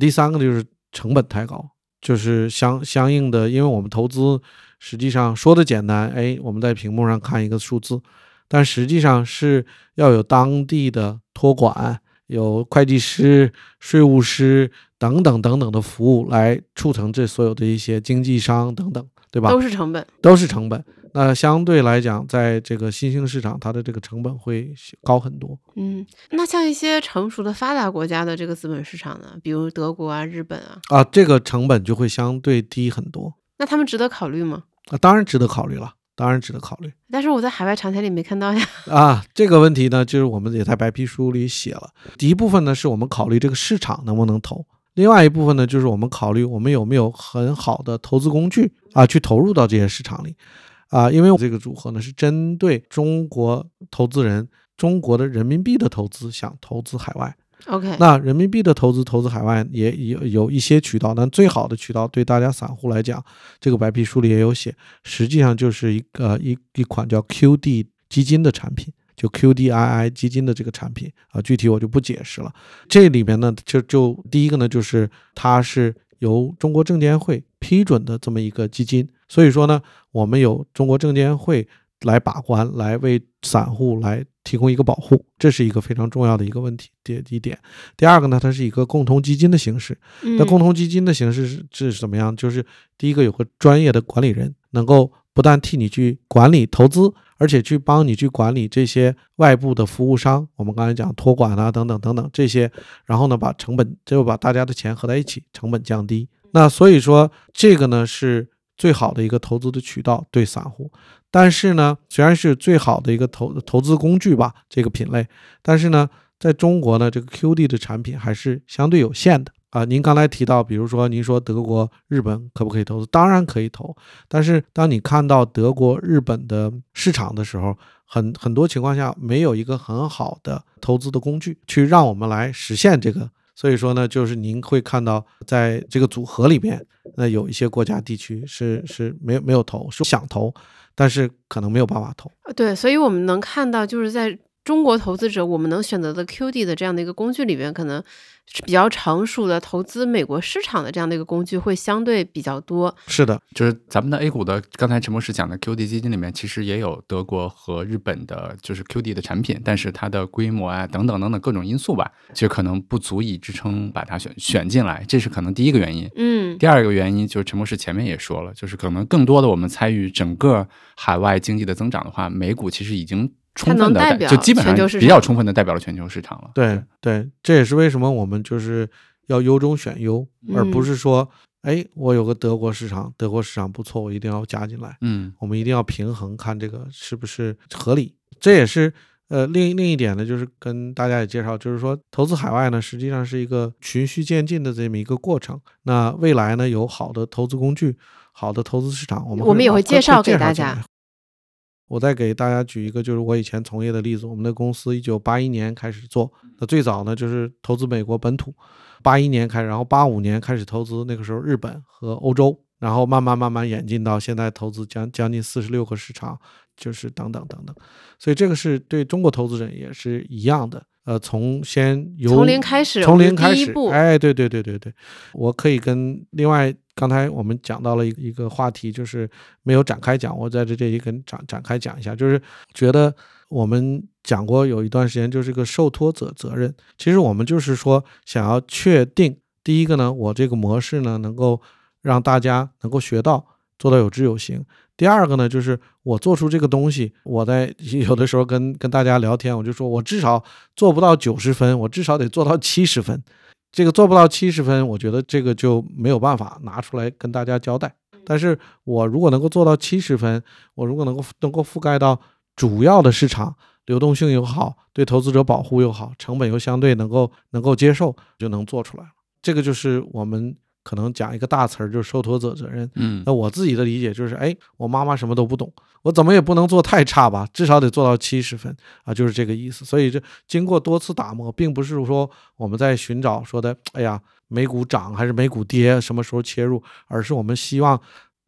第三个就是成本太高，就是相相应的，因为我们投资实际上说的简单，哎，我们在屏幕上看一个数字。但实际上是要有当地的托管，有会计师、税务师等等等等的服务来促成这所有的一些经纪商等等，对吧？都是成本，都是成本。那相对来讲，在这个新兴市场，它的这个成本会高很多。嗯，那像一些成熟的发达国家的这个资本市场呢，比如德国啊、日本啊，啊，这个成本就会相对低很多。那他们值得考虑吗？啊，当然值得考虑了。当然值得考虑，但是我在海外长钱里没看到呀。啊，这个问题呢，就是我们也在白皮书里写了。第一部分呢，是我们考虑这个市场能不能投；另外一部分呢，就是我们考虑我们有没有很好的投资工具啊，去投入到这些市场里啊。因为这个组合呢，是针对中国投资人，中国的人民币的投资想投资海外。OK，那人民币的投资，投资海外也有有一些渠道，但最好的渠道对大家散户来讲，这个白皮书里也有写，实际上就是一个一一款叫 QD 基金的产品，就 QDII 基金的这个产品啊，具体我就不解释了。这里面呢，就就第一个呢，就是它是由中国证监会批准的这么一个基金，所以说呢，我们有中国证监会。来把关，来为散户来提供一个保护，这是一个非常重要的一个问题。第一点，第二个呢，它是一个共同基金的形式。那共同基金的形式是是怎么样？就是第一个有个专业的管理人，能够不但替你去管理投资，而且去帮你去管理这些外部的服务商。我们刚才讲托管啊，等等等等这些，然后呢，把成本就把大家的钱合在一起，成本降低。那所以说这个呢是。最好的一个投资的渠道对散户。但是呢，虽然是最好的一个投投资工具吧，这个品类，但是呢，在中国呢，这个 QD 的产品还是相对有限的啊。您刚才提到，比如说您说德国、日本可不可以投资？当然可以投。但是当你看到德国、日本的市场的时候，很很多情况下没有一个很好的投资的工具去让我们来实现这个。所以说呢，就是您会看到在这个组合里边，那有一些国家地区是是没有没有投，是想投，但是可能没有办法投。对，所以我们能看到就是在。中国投资者，我们能选择的 QD 的这样的一个工具里边，可能是比较成熟的投资美国市场的这样的一个工具会相对比较多。是的，就是咱们的 A 股的，刚才陈博士讲的 QD 基金里面，其实也有德国和日本的，就是 QD 的产品，但是它的规模啊等等等等各种因素吧，其实可能不足以支撑把它选选进来，这是可能第一个原因。嗯，第二个原因就是陈博士前面也说了，就是可能更多的我们参与整个海外经济的增长的话，美股其实已经。充分的代表就基本上比较充分的代表了全球市场了。对对，这也是为什么我们就是要优中选优，而不是说，哎，我有个德国市场，德国市场不错，我一定要加进来。嗯，我们一定要平衡，看这个是不是合理。这也是呃另另一点呢，就是跟大家也介绍，就是说投资海外呢，实际上是一个循序渐进的这么一个过程。那未来呢，有好的投资工具，好的投资市场，我们我们也会介绍给大家。我再给大家举一个，就是我以前从业的例子。我们的公司一九八一年开始做，那最早呢就是投资美国本土，八一年开始，然后八五年开始投资，那个时候日本和欧洲，然后慢慢慢慢演进到现在投资将将近四十六个市场，就是等等等等。所以这个是对中国投资人也是一样的。呃，从先由从零开始，从零开始，哎，对对对对对，我可以跟另外刚才我们讲到了一一个话题，就是没有展开讲，我在这这里跟展展开讲一下，就是觉得我们讲过有一段时间就是个受托者责任，其实我们就是说想要确定，第一个呢，我这个模式呢能够让大家能够学到，做到有知有行。第二个呢，就是我做出这个东西，我在有的时候跟跟大家聊天，我就说我至少做不到九十分，我至少得做到七十分。这个做不到七十分，我觉得这个就没有办法拿出来跟大家交代。但是我如果能够做到七十分，我如果能够能够覆盖到主要的市场，流动性又好，对投资者保护又好，成本又相对能够能够接受，就能做出来了。这个就是我们。可能讲一个大词儿，就是受托者责任。嗯，那我自己的理解就是，哎，我妈妈什么都不懂，我怎么也不能做太差吧，至少得做到七十分啊，就是这个意思。所以这经过多次打磨，并不是说我们在寻找说的，哎呀，美股涨还是美股跌，什么时候切入，而是我们希望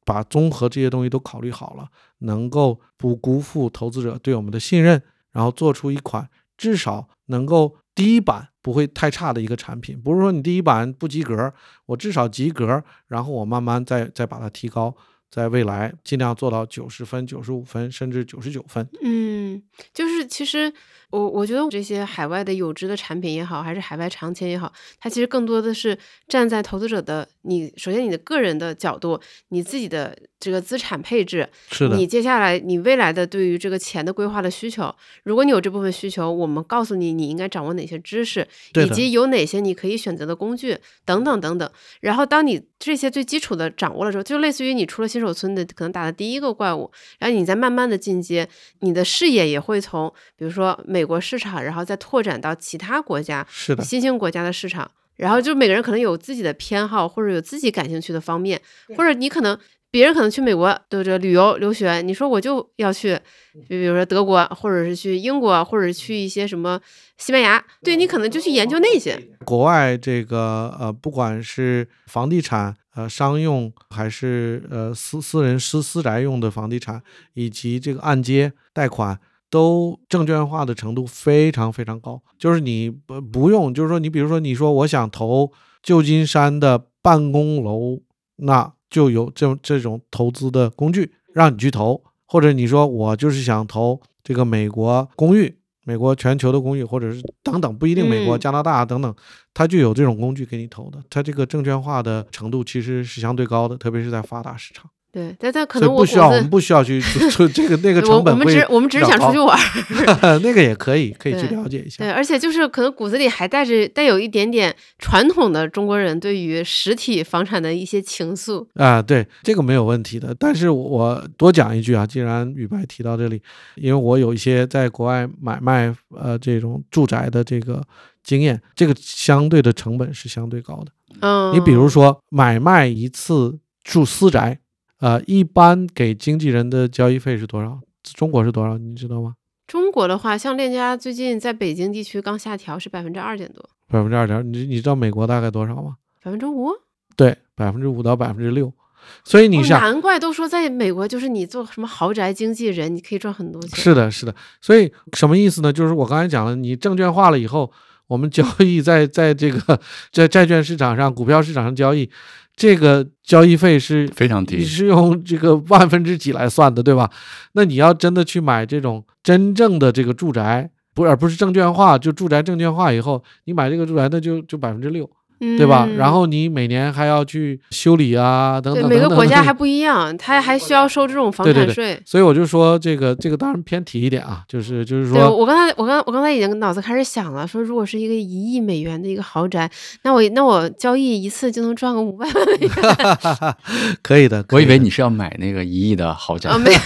把综合这些东西都考虑好了，能够不辜负投资者对我们的信任，然后做出一款至少能够。第一版不会太差的一个产品，不是说你第一版不及格，我至少及格，然后我慢慢再再把它提高，在未来尽量做到九十分、九十五分，甚至九十九分。嗯，就是其实。我我觉得这些海外的有值的产品也好，还是海外长钱也好，它其实更多的是站在投资者的你，首先你的个人的角度，你自己的这个资产配置，是的，你接下来你未来的对于这个钱的规划的需求，如果你有这部分需求，我们告诉你你应该掌握哪些知识，以及有哪些你可以选择的工具等等等等。然后当你这些最基础的掌握了之后，就类似于你出了新手村的可能打的第一个怪物，然后你再慢慢的进阶，你的视野也会从比如说美国市场，然后再拓展到其他国家，是的，新兴国家的市场。然后就每个人可能有自己的偏好，或者有自己感兴趣的方面，或者你可能别人可能去美国的这旅游留学，你说我就要去，比如说德国，或者是去英国，或者去一些什么西班牙，对你可能就去研究那些国外这个呃，不管是房地产呃商用，还是呃私私人私私宅用的房地产，以及这个按揭贷款。都证券化的程度非常非常高，就是你不不用，就是说你比如说你说我想投旧金山的办公楼，那就有这这种投资的工具让你去投，或者你说我就是想投这个美国公寓，美国全球的公寓，或者是等等，不一定美国加拿大等等，它就有这种工具给你投的，它这个证券化的程度其实是相对高的，特别是在发达市场。对，但但可能我不需要我们，不需要去就就这个那个 我成本会我们只我们只是想出去玩儿，那个也可以，可以去了解一下。对，而且就是可能骨子里还带着带有一点点传统的中国人对于实体房产的一些情愫。啊，对，这个没有问题的。但是我多讲一句啊，既然宇白提到这里，因为我有一些在国外买卖呃这种住宅的这个经验，这个相对的成本是相对高的。嗯，你比如说买卖一次住私宅，呃，一般给经纪人的交易费是多少？中国是多少？你知道吗？中国的话，像链家最近在北京地区刚下调是百分之二点多，百分之二点，你你知道美国大概多少吗？百分之五。对，百分之五到百分之六。所以你哦，难怪都说在美国，就是你做什么豪宅经纪人，你可以赚很多钱。是的，是的。所以什么意思呢？就是我刚才讲了，你证券化了以后，我们交易在在这个在债券市场上、股票市场上交易，这个交易费是非常低。是用这个 万分之几来算的，对吧？那你要真的去买这种真正的这个住宅，不而不是证券化，就住宅证券化以后，你买这个住宅那就就百分之六，对吧？嗯然后你每年还要去修理啊，等对等等等每个国家还不一样，它还需要收这种房对对对产税。所以我就说这个这个当然偏题一点啊，就是就是对，说，我刚才我刚我刚才已经脑子开始想了，说如果是一个一亿美元的一个豪宅，那我那我交易一次就能赚个五百万美元 可以的。我可以的以为你是要买那个一亿的豪宅啊！，没有，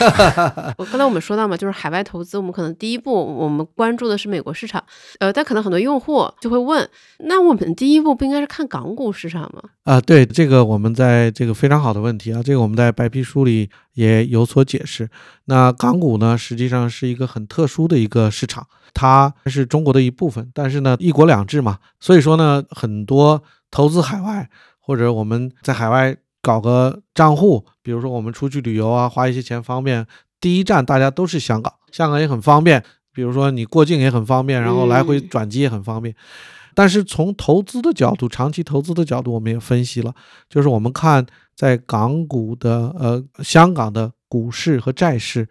我刚才我们说到嘛，就是海外投资，我们可能第一步我们关注的是美国市场，呃，但可能很多用户就会问，那我们第一步不应该是看港股市场吗？啊，对这个我们在这个非常好的问题啊，这个我们在白皮书里也有所解释。那港股呢，实际上是一个很特殊的一个市场，它是中国的一部分，但是呢，一国两制嘛，所以说呢，很多投资海外或者我们在海外搞个账户，比如说我们出去旅游啊，花一些钱方便，第一站大家都是香港，香港也很方便，比如说你过境也很方便，然后来回嗯转机也很方便。但是从投资的角度，长期投资的角度，我们也分析了，就是我们看在港股的呃香港的股市和债市，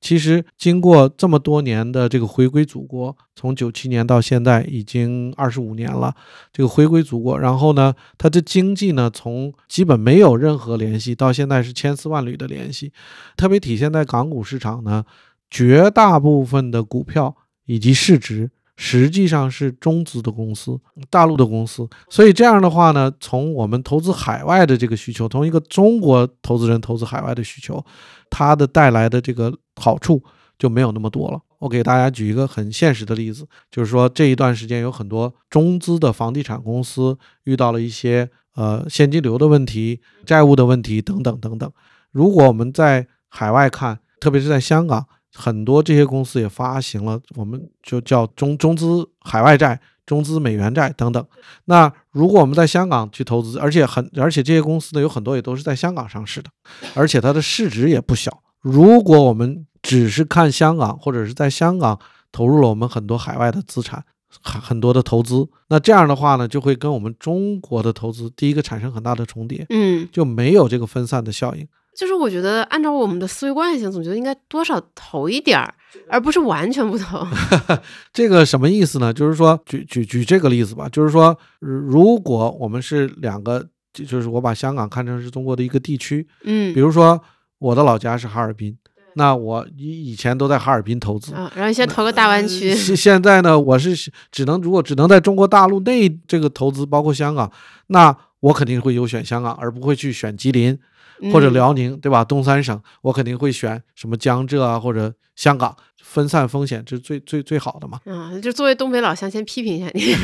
其实经过这么多年的这个回归祖国，从九七年到现在已经二十五年了，这个回归祖国，然后呢，它的经济呢从基本没有任何联系，到现在是千丝万缕的联系，特别体现在港股市场呢，绝大部分的股票以及市值。实际上是中资的公司，大陆的公司，所以这样的话呢，从我们投资海外的这个需求，从一个中国投资人投资海外的需求，它的带来的这个好处就没有那么多了。我给大家举一个很现实的例子，就是说这一段时间有很多中资的房地产公司遇到了一些呃现金流的问题、债务的问题等等等等。如果我们在海外看，特别是在香港。很多这些公司也发行了，我们就叫中中资海外债、中资美元债等等。那如果我们在香港去投资，而且很而且这些公司呢有很多也都是在香港上市的，而且它的市值也不小。如果我们只是看香港，或者是在香港投入了我们很多海外的资产，很很多的投资，那这样的话呢，就会跟我们中国的投资第一个产生很大的重叠，嗯，就没有这个分散的效应。就是我觉得按照我们的思维惯性，总觉得应该多少投一点儿，而不是完全不投。这个什么意思呢？就是说，举举举这个例子吧，就是说，如果我们是两个，就就是我把香港看成是中国的一个地区，嗯比如说我的老家是哈尔滨，那我以以前都在哈尔滨投资，啊，然后先投个大湾区，现现在呢，我是只能如果只能在中国大陆内这个投资，包括香港，那我肯定会优选香港，而不会去选吉林或者嗯辽宁，对吧？东三省我肯定会选什么江浙啊或者香港，分散风险这是最最最好的嘛。啊，就作为东北老乡，先批评一下你。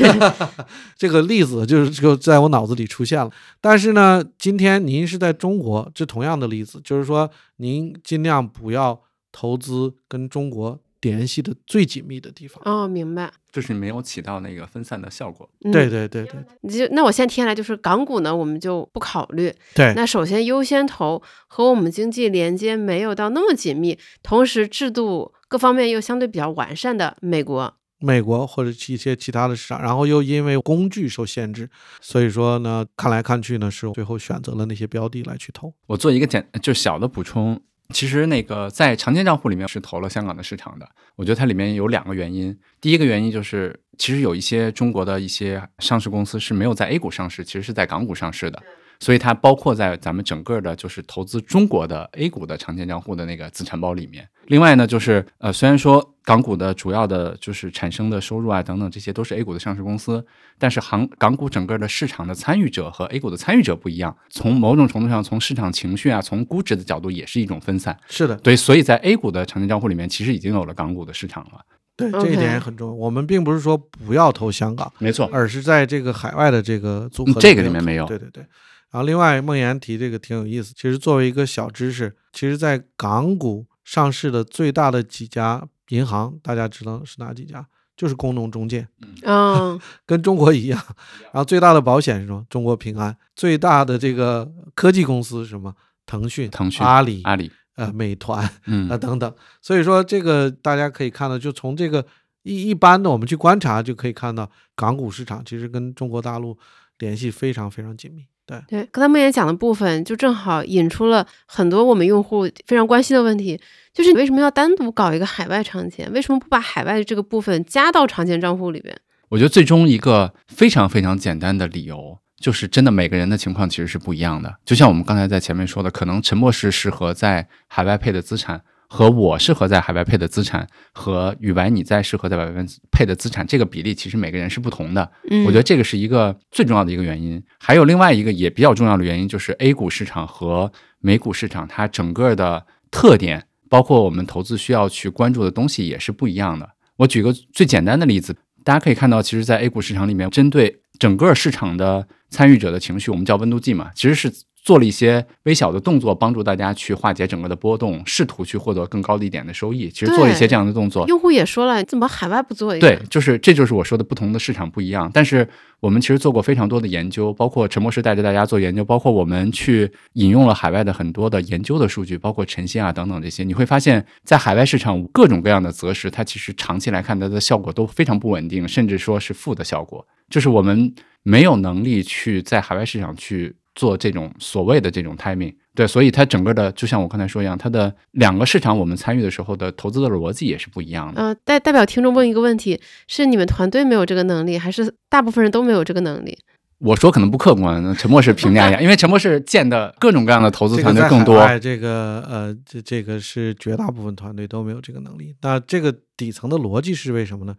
这个例子就是就在我脑子里出现了。但是呢，今天您是在中国，这同样的例子，就是说您尽量不要投资跟中国联系的最紧密的地方。哦，明白。就是没有起到那个分散的效果。嗯对对对对你就那我现在听下来就是港股呢，我们就不考虑。对，那首先优先投和我们经济连接没有到那么紧密，同时制度各方面又相对比较完善的美国。美国或者一些其他的市场，然后又因为工具受限制，所以说呢，看来看去呢，是最后选择了那些标的来去投。我做一个简就小的补充，其实那个在常见账户里面是投了香港的市场的。我觉得它里面有两个原因，第一个原因就是其实有一些中国的一些上市公司是没有在 A 股上市，其实是在港股上市的。所以它包括在咱们整个的就是投资中国的 A 股的长线账户的那个资产包里面。另外呢，就是呃，虽然说港股的主要的就是产生的收入啊等等这些都是 A 股的上市公司，但是行港股整个的市场的参与者和 A 股的参与者不一样，从某种程度上，从市场情绪啊，从估值的角度也是一种分散。是的，对，所以在 A 股的长钱账户里面，其实已经有了港股的市场了。对，这一点也很重要。我们并不是说不要投香港，没错，而是在这个海外的这个组合嗯这个里面没有对对对。然后另外，梦岩提这个挺有意思。其实作为一个小知识，其实，在港股上市的最大的几家银行，大家知道是哪几家？就是工农中建，嗯，跟中国一样。然后最大的保险是什么？中国平安。最大的这个科技公司是什么？腾讯、腾讯阿里、阿里，呃美团。嗯啊等等。所以说这个大家可以看到，就从这个一一般的我们去观察，就可以看到港股市场其实跟中国大陆联系非常非常紧密。对，对，刚才梦妍讲的部分，就正好引出了很多我们用户非常关心的问题，就是你为什么要单独搞一个海外长钱？为什么不把海外的这个部分加到长钱账户里边？我觉得最终一个非常非常简单的理由，就是真的每个人的情况其实是不一样的。就像我们刚才在前面说的，可能沉默是适合在海外配的资产，和我适合在海外配的资产，和宇白你在适合在海外配的资产，这个比例其实每个人是不同的。嗯，我觉得这个是一个最重要的一个原因。还有另外一个也比较重要的原因，就是 A 股市场和美股市场它整个的特点，包括我们投资需要去关注的东西也是不一样的。我举个最简单的例子，大家可以看到，其实，在 A 股市场里面，针对整个市场的参与者的情绪，我们叫温度计嘛，其实是做了一些微小的动作，帮助大家去化解整个的波动，试图去获得更高的一点的收益。其实做了一些这样的动作，用户也说了，怎么海外不做一个？对，就是这就是我说的不同的市场不一样。但是我们其实做过非常多的研究，包括陈博士带着大家做研究，包括我们去引用了海外的很多的研究的数据，包括晨曦啊等等这些，你会发现在海外市场各种各样的择时，它其实长期来看它的效果都非常不稳定，甚至说是负的效果。就是我们没有能力去在海外市场去做这种所谓的这种 timing。对，所以它整个的就像我刚才说一样，它的两个市场我们参与的时候的投资的逻辑也是不一样的。呃，代代表听众问一个问题：是你们团队没有这个能力，还是大部分人都没有这个能力？我说可能不客观，陈博士评价一下，因为陈博士见的各种各样的投资团队更多。这个呃，这这个是绝大部分团队都没有这个能力。那这个底层的逻辑是为什么呢？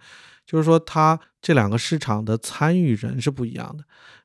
就是说，它这两个市场的参与人是不一样的。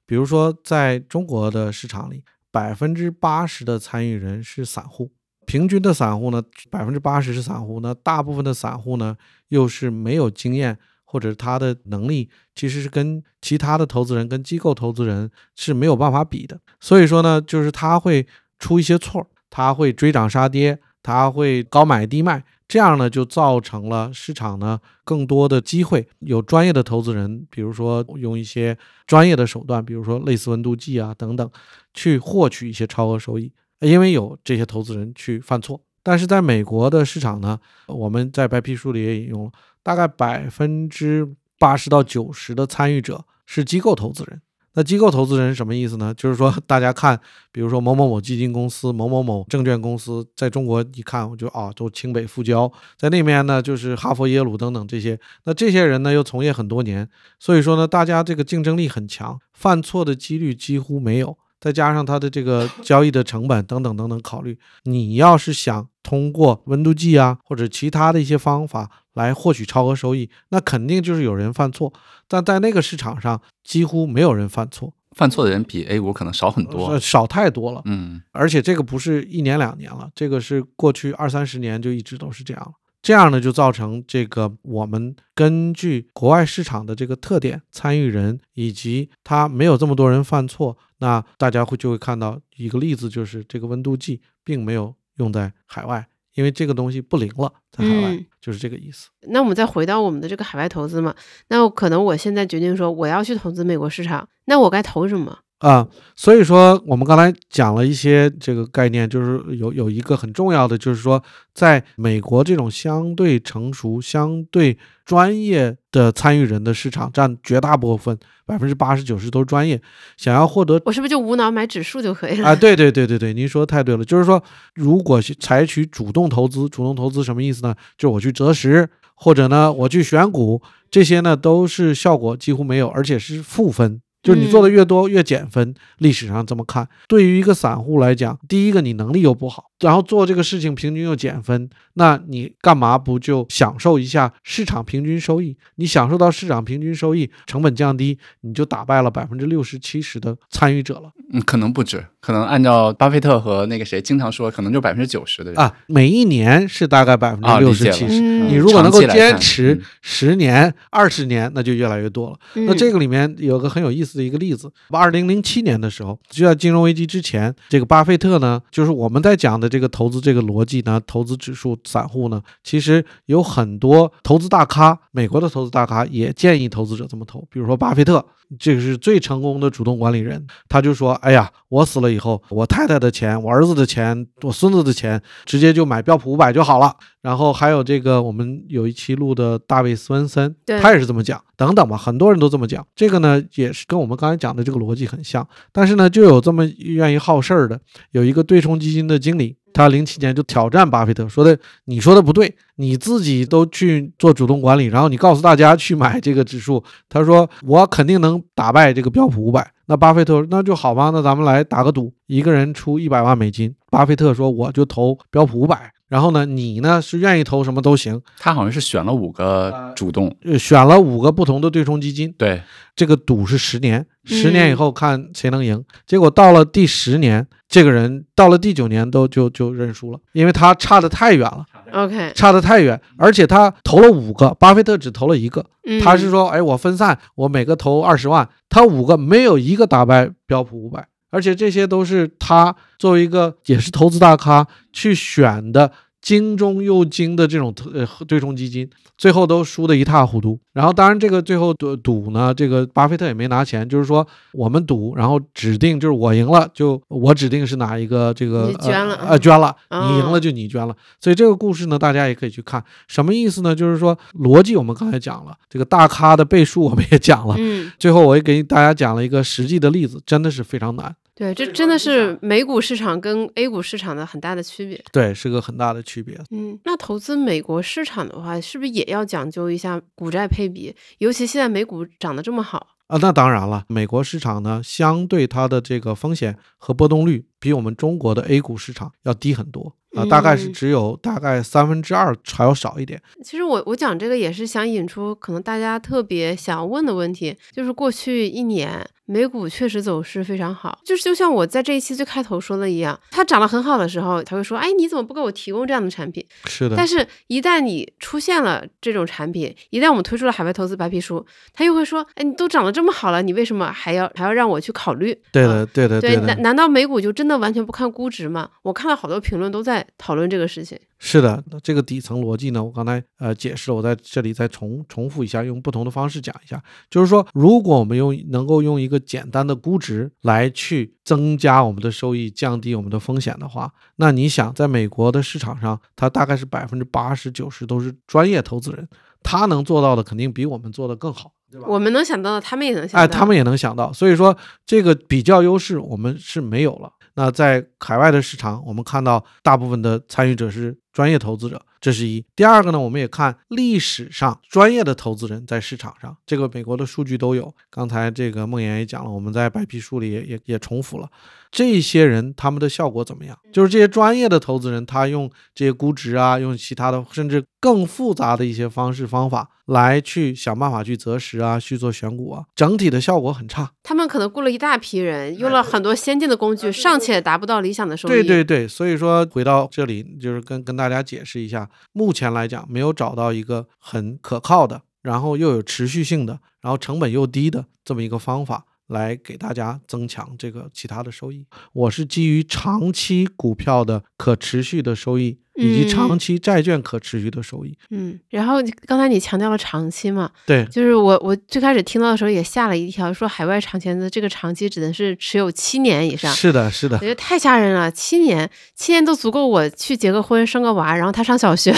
比如说，在中国的市场里，百分之八十的参与人是散户，平均的散户呢，百分之八十是散户，那大部分的散户呢，又是没有经验或者他的能力其实是跟其他的投资人、跟机构投资人是没有办法比的。所以说呢，就是他会出一些错儿，他会追涨杀跌，他会高买低卖，这样呢就造成了市场呢更多的机会，有专业的投资人，比如说用一些专业的手段，比如说类似温度计啊等等，去获取一些超额收益，因为有这些投资人去犯错。但是在美国的市场呢，我们在白皮书里也引用了，大概百分之八十到九十的参与者是机构投资人。那机构投资人是什么意思呢？就是说，大家看，比如说某某某基金公司、某某某证券公司，在中国一看，我就啊，都清北复交，在那边呢就是哈佛、耶鲁等等这些。那这些人呢又从业很多年，所以说呢，大家这个竞争力很强，犯错的几率几乎没有。再加上他的这个 交易的成本等等等等考虑，你要是想通过温度计啊或者其他的一些方法来获取超额收益，那肯定就是有人犯错。但在那个市场上，几乎没有人犯错，犯错的人比 A 股可能少很多。呃少太多了。嗯，而且这个不是一年两年了，这个是过去二三十年就一直都是这样了。这样呢，就造成这个我们根据国外市场的这个特点、参与人以及他没有这么多人犯错，那大家会就会看到一个例子，就是这个温度计并没有用在海外，因为这个东西不灵了，在海外、嗯就是这个意思。那我们再回到我们的这个海外投资嘛，那可能我现在决定说我要去投资美国市场，那我该投什么？啊、所以说我们刚才讲了一些这个概念，就是有有一个很重要的，就是说，在美国这种相对成熟、相对专业的参与人的市场，占绝大部分，百分之八十九十都是专业，想要获得我是不是就无脑买指数就可以了？啊，对对对对对，您说的太对了，就是说，如果是采取主动投资，主动投资什么意思呢？就是我去择时，或者呢我去选股，这些呢都是效果几乎没有，而且是负分。就是你做的越多越减分。历史上这么看，对于一个散户来讲，第一个你能力又不好，然后做这个事情平均又减分，那你干嘛不就享受一下市场平均收益？你享受到市场平均收益，成本降低，你就打败了百分之六十七十的参与者了。嗯，可能不止，可能按照巴菲特和那个谁经常说，可能就百分之九十的人啊，每一年是大概百分之六十七十。嗯你如果能够坚持嗯十年、二十年，那就越来越多了。那这个个里面有个很有意思的一个例子，二零零七年的时候，就在金融危机之前，这个巴菲特呢，就是我们在讲的这个投资这个逻辑呢，投资指数散户呢，其实有很多投资大咖，美国的投资大咖也建议投资者这么投，比如说巴菲特。这个是最成功的主动管理人，他就说：“哎呀，我死了以后，我太太的钱、我儿子的钱、我孙子的钱，直接就买标普五百就好了。”然后还有这个，我们有一期录的大卫·斯文森，对他也是这么讲，等等吧，很多人都这么讲。这个呢，也是跟我们刚才讲的这个逻辑很像，但是呢，就有这么愿意好事儿的，有一个对冲基金的经理，他零七年就挑战巴菲特，说的你说的不对，你自己都去做主动管理，然后你告诉大家去买这个指数，他说我肯定能打败这个标普五百。那巴菲特说那就好吧，那咱们来打个赌，一个人出一百万美金。巴菲特说我就投标普五百，然后呢，你呢是愿意投什么都行。他好像是选了五个主动，呃，选了五个不同的对冲基金，对，这个赌是十年，十嗯年以后看谁能赢。结果到了第十年，这个人到了第九年都就就认输了，因为他差得太远了，OK，差得太远，而且他投了五个，巴菲特只投了一个。嗯。他是说，哎，我分散，我每个投二十万，他五个没有一个打败标普五百，而且这些都是他作为一个也是投资大咖去选的精中又精的这种特呃对冲基金，最后都输得一塌糊涂。然后当然这个最后赌赌呢，这个巴菲特也没拿钱，就是说我们赌，然后指定就是我赢了，就我指定是哪一个这个捐了呃呃捐了，哦你赢了就你捐了。所以这个故事呢，大家也可以去看，什么意思呢？就是说逻辑我们刚才讲了，这个大咖的倍数我们也讲了。嗯，最后，我也给大家讲了一个实际的例子，真的是非常难，对，这真的是美股市场跟 A 股市场的很大的区别。对，是个很大的区别。嗯，那投资美国市场的话，是不是也要讲究一下股债配比？尤其现在美股涨得这么好，啊，那当然了，美国市场呢，相对它的这个风险和波动率比我们中国的 A 股市场要低很多啊，大概是嗯只有大概三分之二还要少一点。其实我我讲这个也是想引出可能大家特别想问的问题，就是过去一年美股确实走势非常好，就是就像我在这一期最开头说的一样，它涨得很好的时候，他会说，哎，你怎么不给我提供这样的产品？是的，但是，一旦你出现了这种产品，一旦我们推出了海外投资白皮书，他又会说，哎，你都涨得这么好了，你为什么还要还要让我去考虑？啊对的，对的，对，的难。难道美股就真的完全不看估值吗？我看到好多评论都在讨论这个事情。是的，这个底层逻辑呢，我刚才呃解释了，我在这里再重重复一下，用不同的方式讲一下。就是说，如果我们用能够用一个简单的估值来去增加我们的收益，降低我们的风险的话，那你想，在美国的市场上，它大概是百分之八十九十都是专业投资人，他能做到的肯定比我们做的更好。对吧我们能想到的，他们也能想到。哎，他们也能想到，所以说这个比较优势我们是没有了。那在海外的市场，我们看到大部分的参与者是专业投资者，这是一。第二个呢，我们也看历史上专业的投资人在市场上，这个美国的数据都有。刚才这个梦妍也讲了，我们在白皮书里也也也重复了，这些人他们的效果怎么样？就是这些专业的投资人，他用这些估值啊，用其他的甚至更复杂的一些方式方法来去想办法去择时啊，去做选股啊，整体的效果很差。他们可能雇了一大批人，用了很多先进的工具，尚且达不到理想的收益。对对对，所以说回到这里，就是跟跟大家解释一下，目前来讲没有找到一个很可靠的，然后又有持续性的，然后成本又低的这么一个方法。来给大家增强这个其他的收益，我是基于长期股票的可持续的收益，以及长嗯期债券可持续的收益。嗯，然后刚才你强调了长期嘛，对，就是我我最开始听到的时候也吓了一跳，说海外长钱的这个长期指的是持有七年以上，是的，是的我，觉得太吓人了，七年，七年都足够我去结个婚、生个娃，然后他上小学。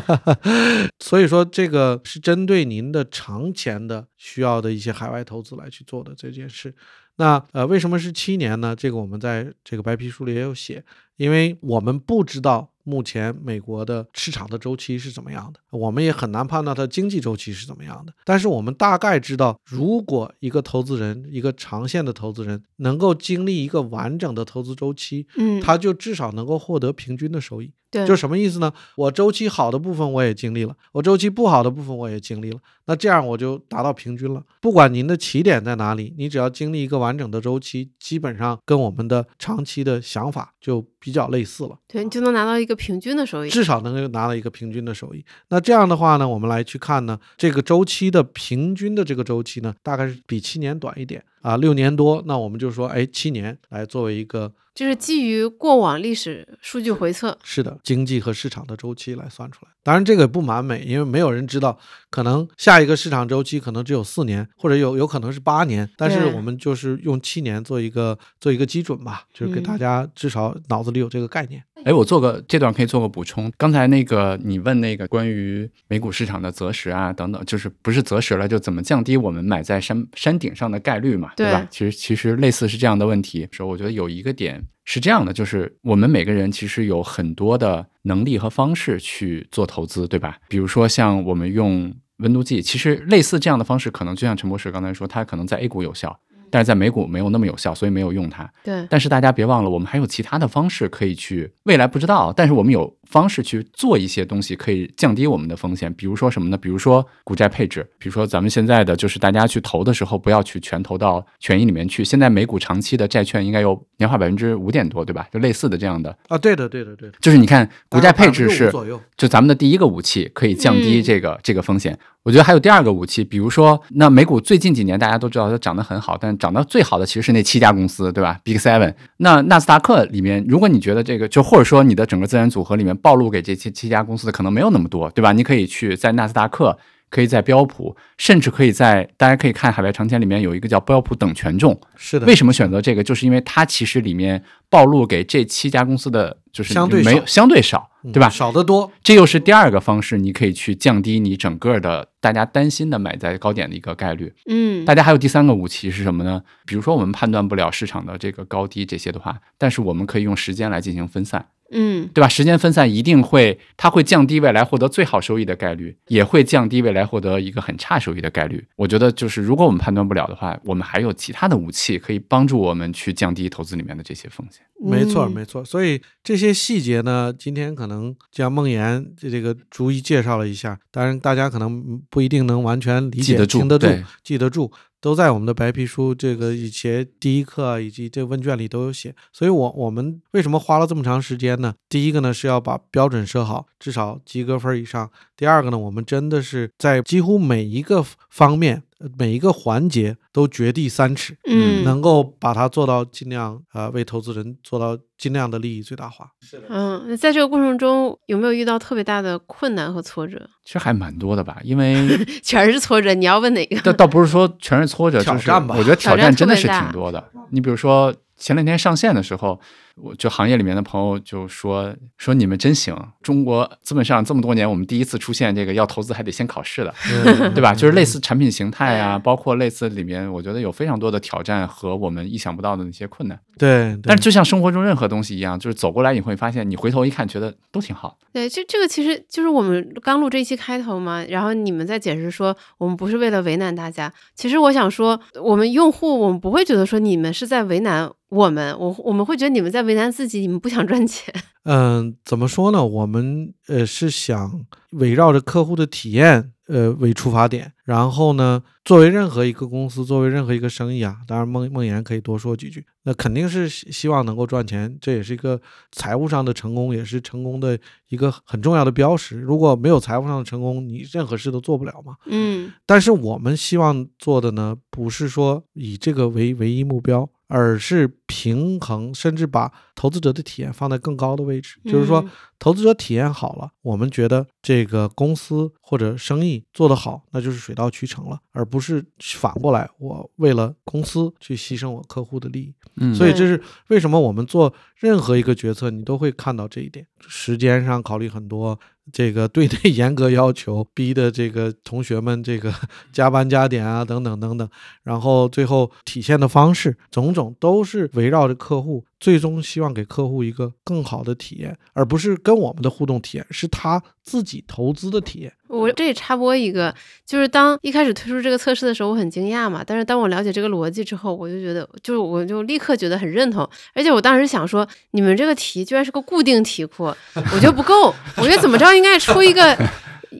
所以说这个是针对您的长钱的需要的一些海外投资来去做的这件事。那呃，为什么是七年呢？这个我们在这个白皮书里也有写，因为我们不知道目前美国的市场的周期是怎么样的，我们也很难判断它经济周期是怎么样的。但是我们大概知道，如果一个投资人，一个长线的投资人能够经历一个完整的投资周期，嗯，他就至少能够获得平均的收益。对，就什么意思呢？我周期好的部分我也经历了，我周期不好的部分我也经历了，那这样我就达到平均了。不管您的起点在哪里，你只要经历一个完整的周期，基本上跟我们的长期的想法就比较类似了。对你就能拿到一个平均的收益。至少能够拿到一个平均的收益。那这样的话呢，我们来去看呢，这个周期的平均的这个周期呢，大概是比七年短一点啊，六年多。那我们就说，哎，七年来作为一个就是基于过往历史数据回测。是的经济和市场的周期来算出来。当然这个不完美，因为没有人知道，可能下一个市场周期可能只有四年，或者有有可能是八年。但是我们就是用七年做一个做一个基准吧，就是给嗯大家至少脑子里有这个概念。哎，我做个这段可以做个补充。刚才那个你问那个关于美股市场的择时啊等等，就是不是择时了，就怎么降低我们买在山山顶上的概率嘛，对吧对？其实其实类似是这样的问题。说我觉得有一个点是这样的，就是我们每个人其实有很多的能力和方式去做投资，对吧？比如说像我们用温度计，其实类似这样的方式，可能就像陈博士刚才说，它可能在 A 股有效。但是在美股没有那么有效，所以没有用它。对，但是大家别忘了，我们还有其他的方式可以去，未来不知道，但是我们有方式去做一些东西，可以降低我们的风险。比如说什么呢？比如说股债配置，比如说咱们现在的就是大家去投的时候，不要去全投到权益里面去。现在美股长期的债券应该有年化百分之五点多，对吧？就类似的这样的，啊，对的，对的，对的。就是你看股债配置是。就咱们的第一个武器，可以降低嗯这个、这个风险。我觉得还有第二个武器，比如说，那美股最近几年大家都知道它涨得很好，但涨得最好的其实是那七家公司，对吧？Big Seven。那纳斯达克里面，如果你觉得这个，就或者说你的整个资产组合里面暴露给这七七家公司的可能没有那么多，对吧？你可以去在纳斯达克，可以在标普，甚至可以在大家可以看海外长签里面有一个叫标普等权重。是的，为什么选择这个？就是因为它其实里面暴露给这七家公司的就是相对没有相对少，嗯对吧？少得多。这又是第二个方式，你可以去降低你整个的大家担心的买在高点的一个概率。嗯，大家还有第三个武器是什么呢？比如说我们判断不了市场的这个高低这些的话，但是我们可以用时间来进行分散，嗯，对吧？时间分散一定会，它会降低未来获得最好收益的概率，也会降低未来获得一个很差收益的概率。我觉得就是如果我们判断不了的话，我们还有其他的武器可以帮助我们去降低投资里面的这些风险。没错，嗯没错。所以这些细节呢，今天可能将梦妍这这个逐一介绍了一下，当然大家可能不一定能完全理解、听得住、记得住，都在我们的白皮书这个以前第一课以及这个问卷里都有写。所以我我们为什么花了这么长时间呢？第一个呢是要把标准设好，至少及格分以上。第二个呢，我们真的是在几乎每一个方面、呃每一个环节都掘地三尺。嗯，能够把它做到尽量呃为投资人做到尽量的利益最大化。是的，嗯，那在这个过程中有没有遇到特别大的困难和挫折？其实还蛮多的吧，因为 全是挫折，你要问哪个？倒倒不是说全是挫折，就是挑战吧我觉得挑挑战战真的是挺多的。你比如说前两天上线的时候，我就行业里面的朋友就说说你们真行，中国资本市场这么多年，我们第一次出现这个要投资还得先考试的，嗯对吧？就是类似产品形态啊，包括类似里面，我觉得有非常多的挑战和我们意想不到的那些困难。对，对但是就像生活中任何东西一样，就是走过来你会发现，你回头一看，觉得都挺好。对，这这个其实就是我们刚录这一期开头嘛，然后你们在解释说我们不是为了为难大家。其实我想说，我们用户我们不会觉得说你们是在为难我们，我我们会觉得你们在为难自己，你们不想赚钱。嗯，怎么说呢？我们呃是想围绕着客户的体验呃为出发点，然后呢，作为任何一个公司，作为任何一个生意啊，当然梦梦岩可以多说几句。那肯定是希希望能够赚钱，这也是一个财务上的成功，也是成功的一个很重要的标识。如果没有财务上的成功，你任何事都做不了嘛。嗯但是我们希望做的呢，不是说以这个为唯一目标，而是平衡，甚至把投资者的体验放在更高的位置。就是说嗯，投资者体验好了，我们觉得这个公司或者生意做得好，那就是水到渠成了，而不是反过来，我为了公司去牺牲我客户的利益。嗯所以这是为什么我们做任何一个决策，你都会看到这一点。时间上考虑很多，这个对内 严格要求，逼的这个同学们这个加班加点啊，等等等等。然后最后体现的方式，种种都是围绕着客户最终希望给客户一个更好的体验，而不是跟我们的互动体验，是他自己投资的体验。我这里插播一个，就是当一开始推出这个测试的时候，我很惊讶嘛。但是当我了解这个逻辑之后，我就觉得，就是我就立刻觉得很认同。而且我当时想说，你们这个题居然是个固定题库，我觉得不够。我觉得怎么着应该出一个。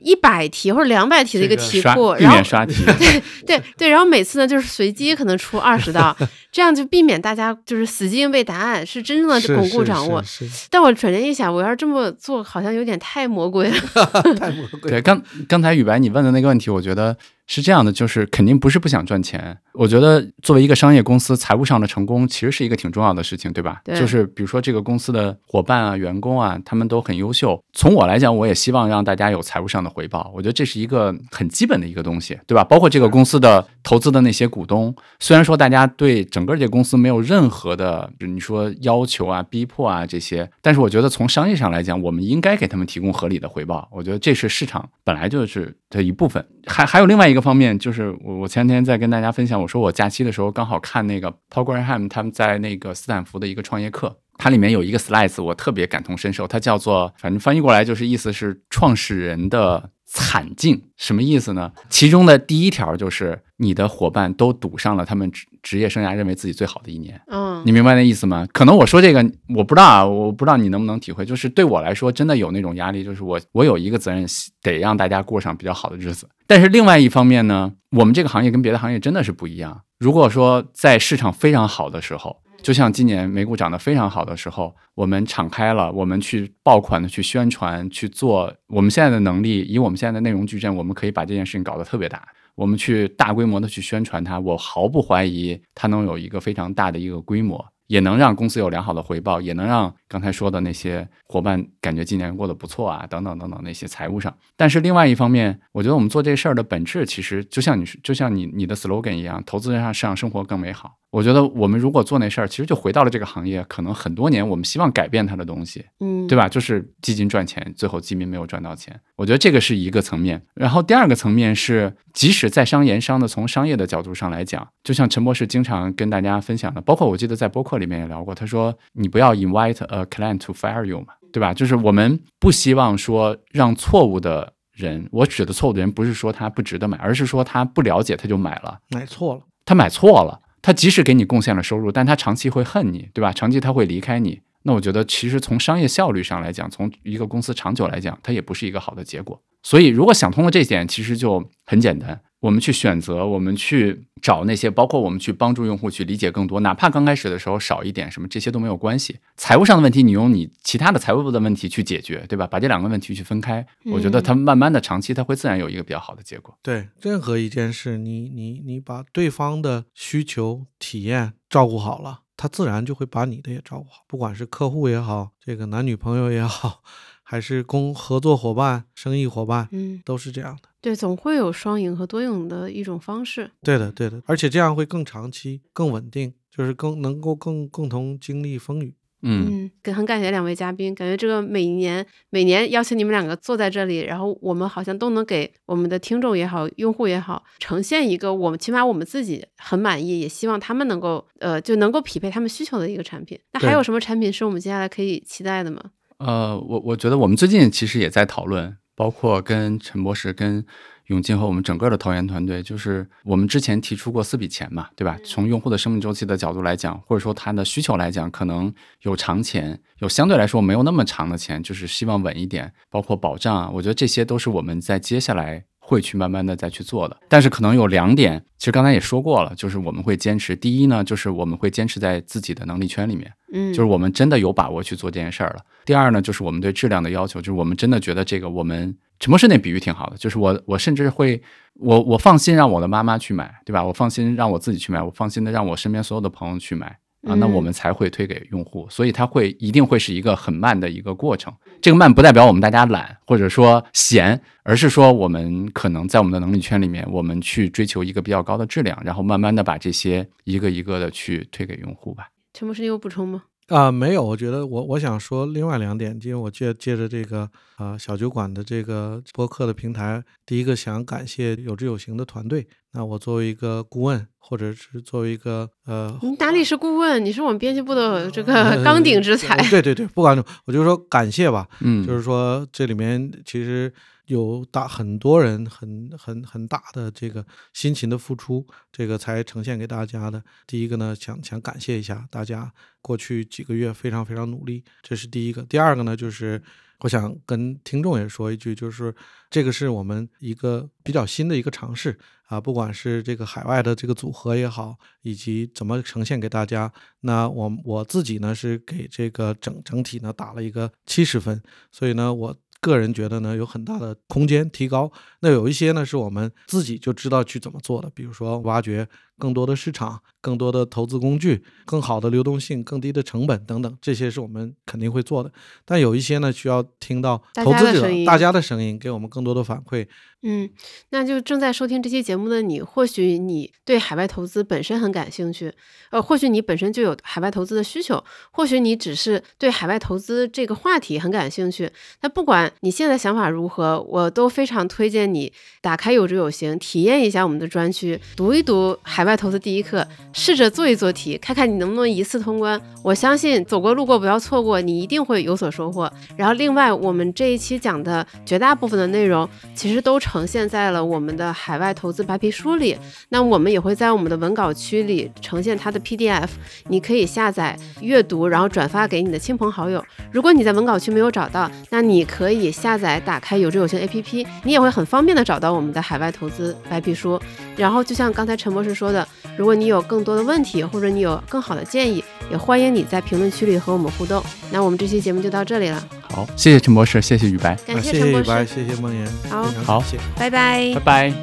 一百题或者两百题的一个题库，然后刷题，对对对，然后每次呢就是随机可能出二十道，这样就避免大家就是死记硬背答案，是真正的巩固掌握。但我转念一想，我要是这么做，好像有点太魔鬼了。太魔鬼。对，刚刚才雨白你问的那个问题，我觉得。是这样的，就是肯定不是不想赚钱。我觉得作为一个商业公司，财务上的成功其实是一个挺重要的事情，对吧？对。就是比如说这个公司的伙伴啊、员工啊，他们都很优秀。从我来讲，我也希望让大家有财务上的回报。我觉得这是一个很基本的一个东西，对吧？包括这个公司的投资的那些股东，虽然说大家对整个这个公司没有任何的你说要求啊、逼迫啊这些，但是我觉得从商业上来讲，我们应该给他们提供合理的回报。我觉得这是市场本来就是的一部分。还还有另外一个方面就是。我我前天在跟大家分享，我说我假期的时候刚好看那个 Paul Graham 他们在那个斯坦福的一个创业课，它里面有一个 slides 我特别感同身受，它叫做反正翻译过来就是意思是创始人的惨境，什么意思呢？其中的第一条就是你的伙伴都赌上了他们职职业生涯认为自己最好的一年，嗯，你明白那意思吗？可能我说这个我不知道啊，我不知道你能不能体会，就是对我来说真的有那种压力，就是我我有一个责任得让大家过上比较好的日子。但是另外一方面呢，我们这个行业跟别的行业真的是不一样。如果说在市场非常好的时候，就像今年美股涨得非常好的时候，我们敞开了，我们去爆款的去宣传去做，我们现在的能力，以我们现在的内容矩阵，我们可以把这件事情搞得特别大。我们去大规模的去宣传它，我毫不怀疑它能有一个非常大的一个规模。也能让公司有良好的回报，也能让刚才说的那些伙伴感觉今年过得不错啊，等等等等那些财务上。但是另外一方面，我觉得我们做这事儿的本质，其实就像你就像你你的 slogan 一样，投资人让让生活更美好。我觉得我们如果做那事儿，其实就回到了这个行业，可能很多年我们希望改变它的东西，嗯，对吧？就是基金赚钱，最后基民没有赚到钱。我觉得这个是一个层面。然后第二个层面是，即使在商言商的，从商业的角度上来讲，就像陈博士经常跟大家分享的，包括我记得在播客里面也聊过，他说你不要 invite a client to fire you 嘛，对吧？就是我们不希望说让错误的人，我指的错误的人不是说他不值得买，而是说他不了解他就买了，买错了，他买错了。他即使给你贡献了收入，但他长期会恨你，对吧？长期他会离开你。那我觉得，其实从商业效率上来讲，从一个公司长久来讲，它也不是一个好的结果。所以，如果想通了这点，其实就很简单。我们去选择，我们去找那些，包括我们去帮助用户去理解更多，哪怕刚开始的时候少一点什么，这些都没有关系。财务上的问题，你用你其他的财务部的问题去解决，对吧？把这两个问题去分开，我觉得它慢慢的长期，它会自然有一个比较好的结果。对，任何一件事，你你你把对方的需求体验照顾好了，他自然就会把你的也照顾好，不管是客户也好，这个男女朋友也好。还是工合作伙伴、生意伙伴，嗯，都是这样的。对，总会有双赢和多赢的一种方式。对的，对的，而且这样会更长期、更稳定，就是更能够更共同经历风雨。嗯，很感谢两位嘉宾，感觉这个每年每年邀请你们两个坐在这里，然后我们好像都能给我们的听众也好、用户也好，呈现一个我们起码我们自己很满意，也希望他们能够呃就能够匹配他们需求的一个产品。那还有什么产品是我们接下来可以期待的吗？呃，我我觉得我们最近其实也在讨论，包括跟陈博士、跟永进和我们整个的投研团队，就是我们之前提出过四笔钱嘛，对吧？从用户的生命周期的角度来讲，或者说他的需求来讲，可能有长钱，有相对来说没有那么长的钱，就是希望稳一点，包括保障啊，我觉得这些都是我们在接下来。会去慢慢的再去做的，但是可能有两点，其实刚才也说过了，就是我们会坚持。第一呢，就是我们会坚持在自己的能力圈里面，嗯，就是我们真的有把握去做这件事儿了。第二呢，就是我们对质量的要求，就是我们真的觉得这个我们陈博士那比喻挺好的，就是我我甚至会我我放心让我的妈妈去买，对吧？我放心让我自己去买，我放心的让我身边所有的朋友去买。啊，那我们才会推给用户，所以它会一定会是一个很慢的一个过程。这个慢不代表我们大家懒或者说闲，而是说我们可能在我们的能力圈里面，我们去追求一个比较高的质量，然后慢慢的把这些一个一个的去推给用户吧。陈博士，你有补充吗？啊，没有，我觉得我我想说另外两点，因为我借借着这个啊小酒馆的这个播客的平台，第一个想感谢有志有行的团队。那我作为一个顾问，或者是作为一个呃，你哪里是顾问？你是我们编辑部的这个纲鼎之才。对对对，不管我就说感谢吧，嗯，就是说这里面其实有大很多人很很很大的这个辛勤的付出，这个才呈现给大家的。第一个呢，想想感谢一下大家过去几个月非常非常努力，这是第一个。第二个呢，就是我想跟听众也说一句，就是这个是我们一个比较新的一个尝试啊，不管是这个海外的这个组合也好，以及怎么呈现给大家，那我我自己呢是给这个整整体呢打了一个七十分，所以呢我。个人觉得呢，有很大的空间提高。那有一些呢，是我们自己就知道去怎么做的，比如说挖掘更多的市场、更多的投资工具、更好的流动性、更低的成本等等，这些是我们肯定会做的。但有一些呢，需要听到投资者大家的声音，给我们更多的反馈。嗯，那就正在收听这期节目的你，或许你对海外投资本身很感兴趣，呃，或许你本身就有海外投资的需求，或许你只是对海外投资这个话题很感兴趣。那不管你现在想法如何，我都非常推荐你打开有知有行，体验一下我们的专区，读一读海外外投资第一课，试着做一做题，看看你能不能一次通关。我相信走过路过不要错过，你一定会有所收获。然后另外，我们这一期讲的绝大部分的内容，其实都。呈现在了我们的海外投资白皮书里，那我们也会在我们的文稿区里呈现它的 PDF，你可以下载阅读，然后转发给你的亲朋好友。如果你在文稿区没有找到，那你可以下载打开有知有行 APP，你也会很方便的找到我们的海外投资白皮书。然后就像刚才陈博士说的，如果你有更多的问题，或者你有更好的建议，也欢迎你在评论区里和我们互动。那我们这期节目就到这里了。好，谢谢陈博士，谢谢雨白，感谢陈博士，谢谢梦妍，好，好，谢，拜拜，拜拜。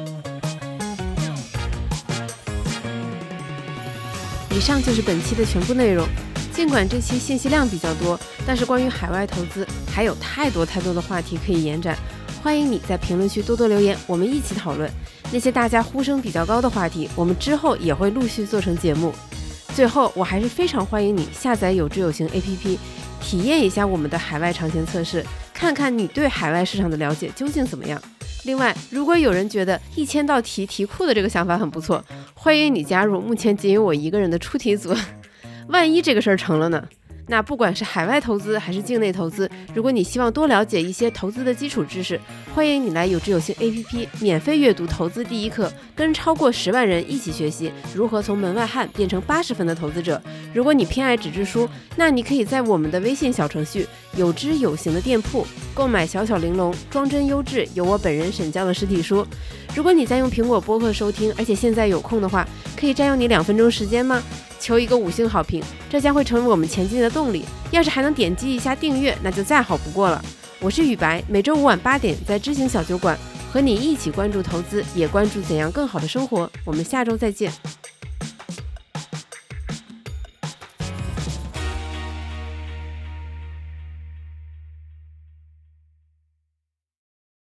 以上就是本期的全部内容。尽管这期信息量比较多，但是关于海外投资还有太多太多的话题可以延展。欢迎你在评论区多多留言，我们一起讨论那些大家呼声比较高的话题，我们之后也会陆续做成节目。最后，我还是非常欢迎你下载有知有行 APP。体验一下我们的海外长线测试，看看你对海外市场的了解究竟怎么样。另外，如果有人觉得一千道题题库的这个想法很不错，欢迎你加入目前仅有我一个人的出题组。万一这个事儿成了呢？那不管是海外投资还是境内投资，如果你希望多了解一些投资的基础知识，欢迎你来有知有行 APP 免费阅读投资第一课，跟超过十万人一起学习如何从门外汉变成八十分的投资者。如果你偏爱纸质书，那你可以在我们的微信小程序有知有行的店铺购买小小玲珑装帧优质由我本人审教的实体书。如果你在用苹果播客收听，而且现在有空的话，可以占用你两分钟时间吗？求一个五星好评，这将会成为我们前进的动力。要是还能点击一下订阅，那就再好不过了。我是雨白，每周五晚八点在知行小酒馆和你一起关注投资，也关注怎样更好的生活。我们下周再见。